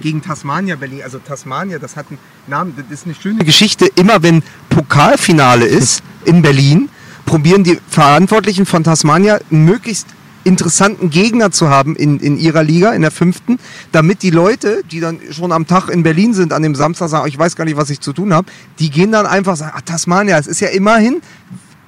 gegen Tasmania Berlin. Also Tasmania, das hat einen Namen, das ist eine schöne Geschichte. Immer wenn Pokalfinale ist in Berlin, probieren die Verantwortlichen von Tasmania einen möglichst interessanten Gegner zu haben in, in ihrer Liga, in der fünften, damit die Leute, die dann schon am Tag in Berlin sind, an dem Samstag sagen, ich weiß gar nicht, was ich zu tun habe, die gehen dann einfach sagen, ah, Tasmania, es ist ja immerhin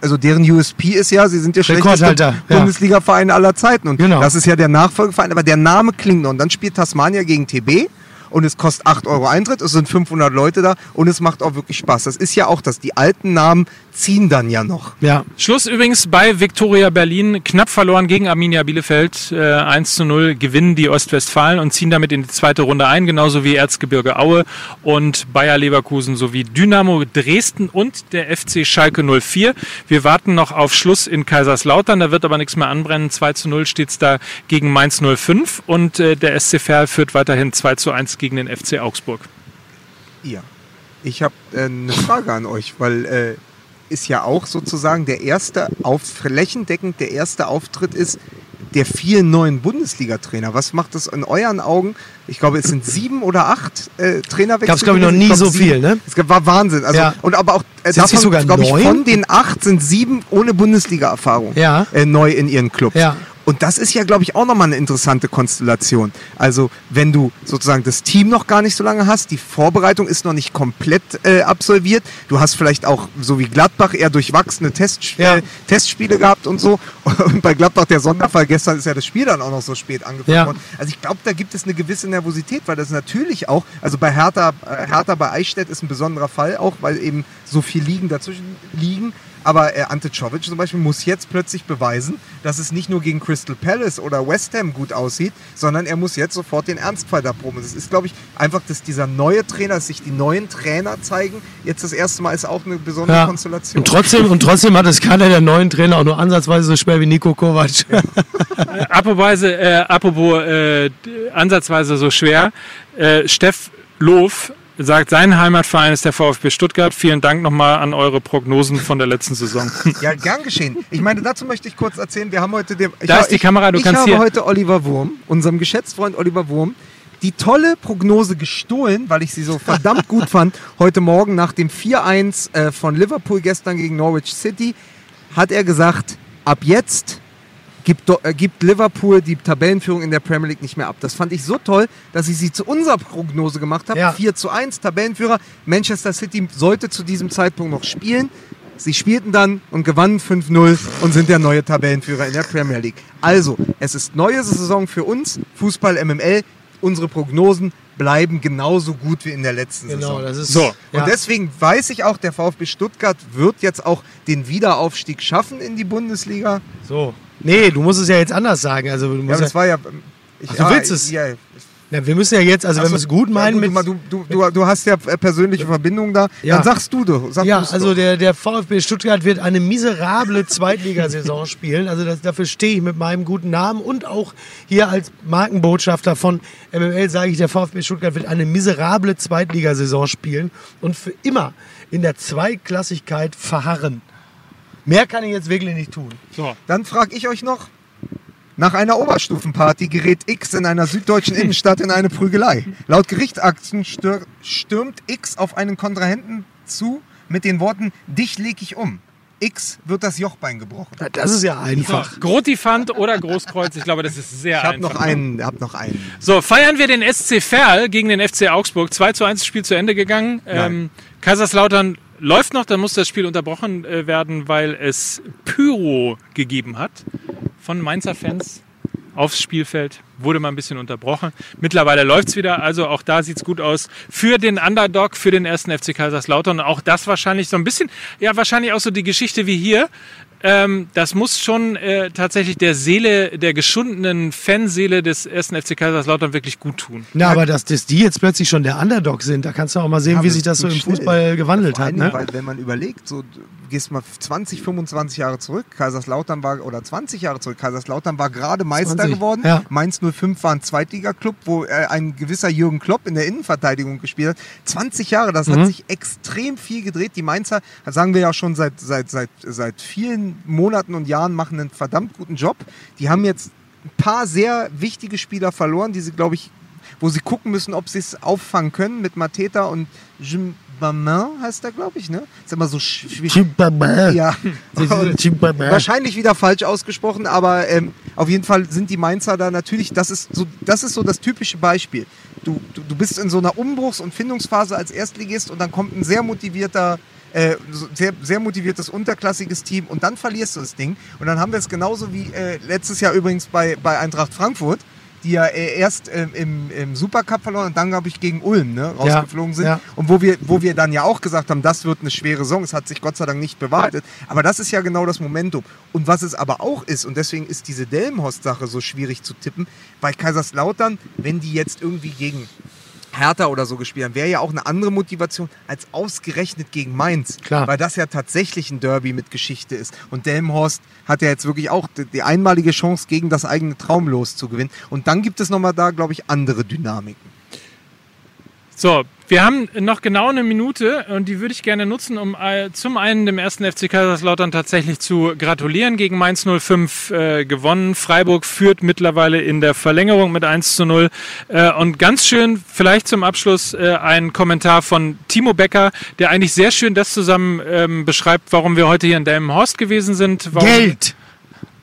also deren USP ist ja, sie sind der schlechteste. Bundesliga-Verein aller Zeiten. Und genau. das ist ja der Nachfolgeverein, aber der Name klingt noch. Und dann spielt Tasmania gegen TB und es kostet 8 Euro Eintritt, es sind 500 Leute da und es macht auch wirklich Spaß. Das ist ja auch das. Die alten Namen ziehen dann ja noch. Ja. Schluss übrigens bei Viktoria Berlin. Knapp verloren gegen Arminia Bielefeld. Äh, 1 zu 0 gewinnen die Ostwestfalen und ziehen damit in die zweite Runde ein, genauso wie Erzgebirge Aue und Bayer Leverkusen sowie Dynamo Dresden und der FC Schalke 04. Wir warten noch auf Schluss in Kaiserslautern, da wird aber nichts mehr anbrennen. 2 zu 0 steht es da gegen Mainz 05 und äh, der SC Verl führt weiterhin 2 zu 1 gegen den FC Augsburg. Ja. Ich habe äh, eine Frage an euch, weil äh, ist ja auch sozusagen der erste, auf, flächendeckend der erste Auftritt ist der vielen neuen Bundesliga-Trainer. Was macht das in euren Augen? Ich glaube, es sind sieben oder acht äh, Trainerwechsel. Gab es, glaube ich, noch nie glaub, so sieben. viel, ne? Es war Wahnsinn. Also, ja. Und aber auch, äh, davon, sogar glaube ich, von den acht sind sieben ohne Bundesliga-Erfahrung ja. äh, neu in ihren Clubs. Ja. Und das ist ja, glaube ich, auch nochmal eine interessante Konstellation. Also, wenn du sozusagen das Team noch gar nicht so lange hast, die Vorbereitung ist noch nicht komplett äh, absolviert, du hast vielleicht auch, so wie Gladbach, eher durchwachsene Test, ja. Testspiele gehabt und so. Und bei Gladbach der Sonderfall, gestern ist ja das Spiel dann auch noch so spät angefangen ja. worden. Also, ich glaube, da gibt es eine gewisse Nervosität, weil das natürlich auch, also bei Hertha, äh, Hertha bei Eichstätt ist ein besonderer Fall auch, weil eben so viel Liegen dazwischen liegen. Aber äh, Ante Czovic zum Beispiel muss jetzt plötzlich beweisen, dass es nicht nur gegen Crystal Palace oder West Ham gut aussieht, sondern er muss jetzt sofort den Ernstfall da proben. Es ist, glaube ich, einfach, dass dieser neue Trainer, dass sich die neuen Trainer zeigen, jetzt das erste Mal ist auch eine besondere ja. Konstellation. Und trotzdem, und trotzdem hat es keiner der neuen Trainer auch nur ansatzweise so schwer wie Nico Kovac. Ja. apropos äh, apropos äh, ansatzweise so schwer, äh, Steff Loof sagt, sein Heimatverein ist der VfB Stuttgart. Vielen Dank nochmal an eure Prognosen von der letzten Saison. *laughs* Ja, gern geschehen. Ich meine, dazu möchte ich kurz erzählen, wir haben heute... Den, da ist die ich, Kamera, du ich kannst hier... Ich habe heute Oliver Wurm, unserem Geschäftsfreund Oliver Wurm, die tolle Prognose gestohlen, weil ich sie so verdammt *laughs* gut fand. Heute Morgen nach dem 4-1 äh, von Liverpool gestern gegen Norwich City hat er gesagt, ab jetzt gibt, äh, gibt Liverpool die Tabellenführung in der Premier League nicht mehr ab. Das fand ich so toll, dass ich sie zu unserer Prognose gemacht habe. Ja. 4 zu 1, Tabellenführer. Manchester City sollte zu diesem Zeitpunkt noch spielen. Sie spielten dann und gewannen 5-0 und sind der neue Tabellenführer in der Premier League. Also, es ist neue Saison für uns, Fußball MML. Unsere Prognosen bleiben genauso gut wie in der letzten genau, Saison. Das ist, so. Ja. Und deswegen weiß ich auch, der VfB Stuttgart wird jetzt auch den Wiederaufstieg schaffen in die Bundesliga. So. Nee, du musst es ja jetzt anders sagen. Also, du musst ja, das war ja. Ich, Ach, du willst es? Ja, ja, wir müssen ja jetzt, also, also wenn wir es gut meinen. Ja, du, du, du, du, hast ja persönliche Verbindungen da. Ja. Dann sagst du doch. Sag ja, also der, der VfB Stuttgart wird eine miserable Zweitligasaison *laughs* spielen. Also das, dafür stehe ich mit meinem guten Namen und auch hier als Markenbotschafter von MML sage ich, der VfB Stuttgart wird eine miserable Zweitligasaison spielen und für immer in der Zweitklassigkeit verharren. Mehr kann ich jetzt wirklich nicht tun. So. Dann frage ich euch noch, nach einer Oberstufenparty gerät X in einer süddeutschen Innenstadt in eine Prügelei. Laut Gerichtsakten stürmt X auf einen Kontrahenten zu mit den Worten, dich leg ich um. X wird das Jochbein gebrochen. Das ist ja einfach. So, Grotifant oder Großkreuz, ich glaube, das ist sehr ich hab einfach. Noch einen, hab noch einen. So, feiern wir den SC Verl gegen den FC Augsburg. 2 zu 1 Spiel zu Ende gegangen. Ähm, Kaiserslautern läuft noch, dann muss das Spiel unterbrochen äh, werden, weil es Pyro gegeben hat von Mainzer Fans aufs Spielfeld. Wurde mal ein bisschen unterbrochen. Mittlerweile läuft es wieder, also auch da sieht es gut aus. Für den Underdog, für den ersten FC Kaiserslautern. Auch das wahrscheinlich so ein bisschen, ja, wahrscheinlich auch so die Geschichte wie hier. Ähm, das muss schon äh, tatsächlich der Seele, der geschundenen Fanseele des ersten FC Kaiserslautern wirklich gut tun. Na, aber dass, dass die jetzt plötzlich schon der Underdog sind, da kannst du auch mal sehen, ja, wie sich das so im Fußball gewandelt hat. Ne? Weil wenn man überlegt, so gehst mal 20, 25 Jahre zurück, Kaiserslautern war, oder 20 Jahre zurück, Kaiserslautern war gerade Meister 20, geworden. Ja. Mainz 05 war ein Zweitligaklub, wo äh, ein gewisser Jürgen Klopp in der Innenverteidigung gespielt hat. 20 Jahre, das mhm. hat sich extrem viel gedreht. Die Mainzer, das sagen wir ja schon seit, seit, seit, seit vielen Monaten und Jahren, machen einen verdammt guten Job. Die haben jetzt ein paar sehr wichtige Spieler verloren, die sie, glaube ich, wo sie gucken müssen, ob sie es auffangen können mit Mateta und Jim Chimbamin heißt der, glaube ich, ne? Ist immer so schwierig. Chimbamin. Ja. *laughs* Wahrscheinlich wieder falsch ausgesprochen, aber ähm, auf jeden Fall sind die Mainzer da natürlich, das ist so das, ist so das typische Beispiel. Du, du, du bist in so einer Umbruchs- und Findungsphase als Erstligist und dann kommt ein sehr motivierter äh, sehr, sehr motiviertes unterklassiges Team und dann verlierst du das Ding. Und dann haben wir es genauso wie äh, letztes Jahr übrigens bei, bei Eintracht Frankfurt die ja äh, erst ähm, im, im Supercup verloren und dann, glaube ich, gegen Ulm ne, rausgeflogen ja, sind. Ja. Und wo wir, wo wir dann ja auch gesagt haben, das wird eine schwere Saison. Es hat sich Gott sei Dank nicht bewahrheitet. Aber das ist ja genau das Momentum. Und was es aber auch ist, und deswegen ist diese Delmenhorst-Sache so schwierig zu tippen, bei Kaiserslautern, wenn die jetzt irgendwie gegen Hertha oder so gespielt haben, wäre ja auch eine andere Motivation als ausgerechnet gegen Mainz. Klar. Weil das ja tatsächlich ein Derby mit Geschichte ist. Und Delmhorst hat ja jetzt wirklich auch die, die einmalige Chance, gegen das eigene Traumlos zu gewinnen. Und dann gibt es nochmal da, glaube ich, andere Dynamiken. So, wir haben noch genau eine Minute und die würde ich gerne nutzen, um äh, zum einen dem ersten FC Kaiserslautern tatsächlich zu gratulieren. Gegen Mainz 05 äh, gewonnen. Freiburg führt mittlerweile in der Verlängerung mit 1 zu 0. Äh, und ganz schön, vielleicht zum Abschluss, äh, ein Kommentar von Timo Becker, der eigentlich sehr schön das zusammen ähm, beschreibt, warum wir heute hier in Delmenhorst gewesen sind. Warum Geld!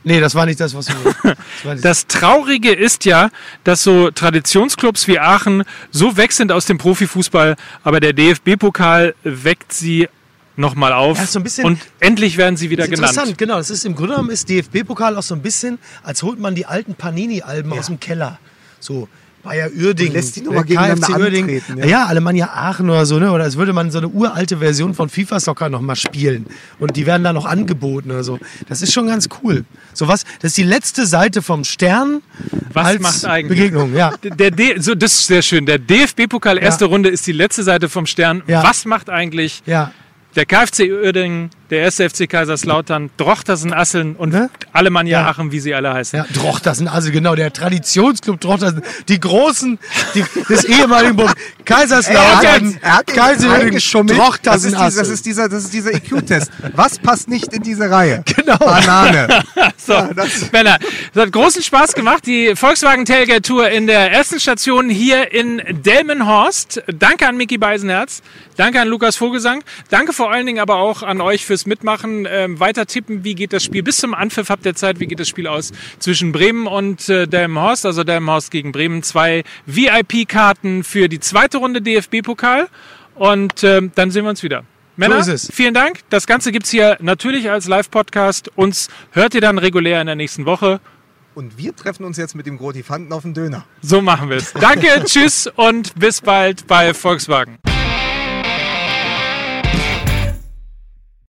Nee, das war nicht das, was du. *laughs* Das, das Traurige ist ja, dass so Traditionsclubs wie Aachen so weg sind aus dem Profifußball, aber der DFB-Pokal weckt sie nochmal auf. Ja, so ein bisschen, und endlich werden sie wieder genannt. Interessant, genau. Das ist im Grunde genommen ist DFB-Pokal auch so ein bisschen, als holt man die alten Panini-Alben ja. aus dem Keller. So, Bayer Uerdingen, und lässt die nochmal gegeneinander Uerdingen. antreten. Ja. ja, Alemannia Aachen oder so, ne? oder als würde man so eine uralte Version von FIFA Soccer nochmal spielen und die werden da noch angeboten oder so. Das ist schon ganz cool. So was, das ist die letzte Seite vom Stern was als macht eigentlich? Begegnung, ja. *laughs* Der, der, so, das ist sehr schön. Der DFB-Pokal erste ja. Runde ist die letzte Seite vom Stern. Ja. Was macht eigentlich ja. der KfC Uerdingen der erste FC Kaiserslautern, Drochtersen Asseln und ne? Alemannia ja. Aachen, wie sie alle heißen. Ja, Drochtersen Asseln, genau, der Traditionsclub Drochtersen, die großen die, des ehemaligen Burg Kaiserslautern, er hat, er hat Drochtersen Asseln. Das ist dieser, das ist dieser IQ-Test. Was passt nicht in diese Reihe? Genau. Banane. *laughs* so, ja, Männer, es hat großen Spaß gemacht, die Volkswagen Tailgate Tour in der ersten Station hier in Delmenhorst. Danke an Micky Beisenherz, danke an Lukas Vogelsang, danke vor allen Dingen aber auch an euch fürs Mitmachen, ähm, weiter tippen, wie geht das Spiel bis zum Anpfiff habt ihr Zeit, wie geht das Spiel aus zwischen Bremen und äh, Delmenhorst, also Delmenhorst gegen Bremen, zwei VIP-Karten für die zweite Runde DFB-Pokal und äh, dann sehen wir uns wieder. Männer, so vielen Dank. Das Ganze gibt es hier natürlich als Live-Podcast. Uns hört ihr dann regulär in der nächsten Woche. Und wir treffen uns jetzt mit dem Grotifanten auf den Döner. So machen wir es. Danke, *laughs* tschüss und bis bald bei Volkswagen.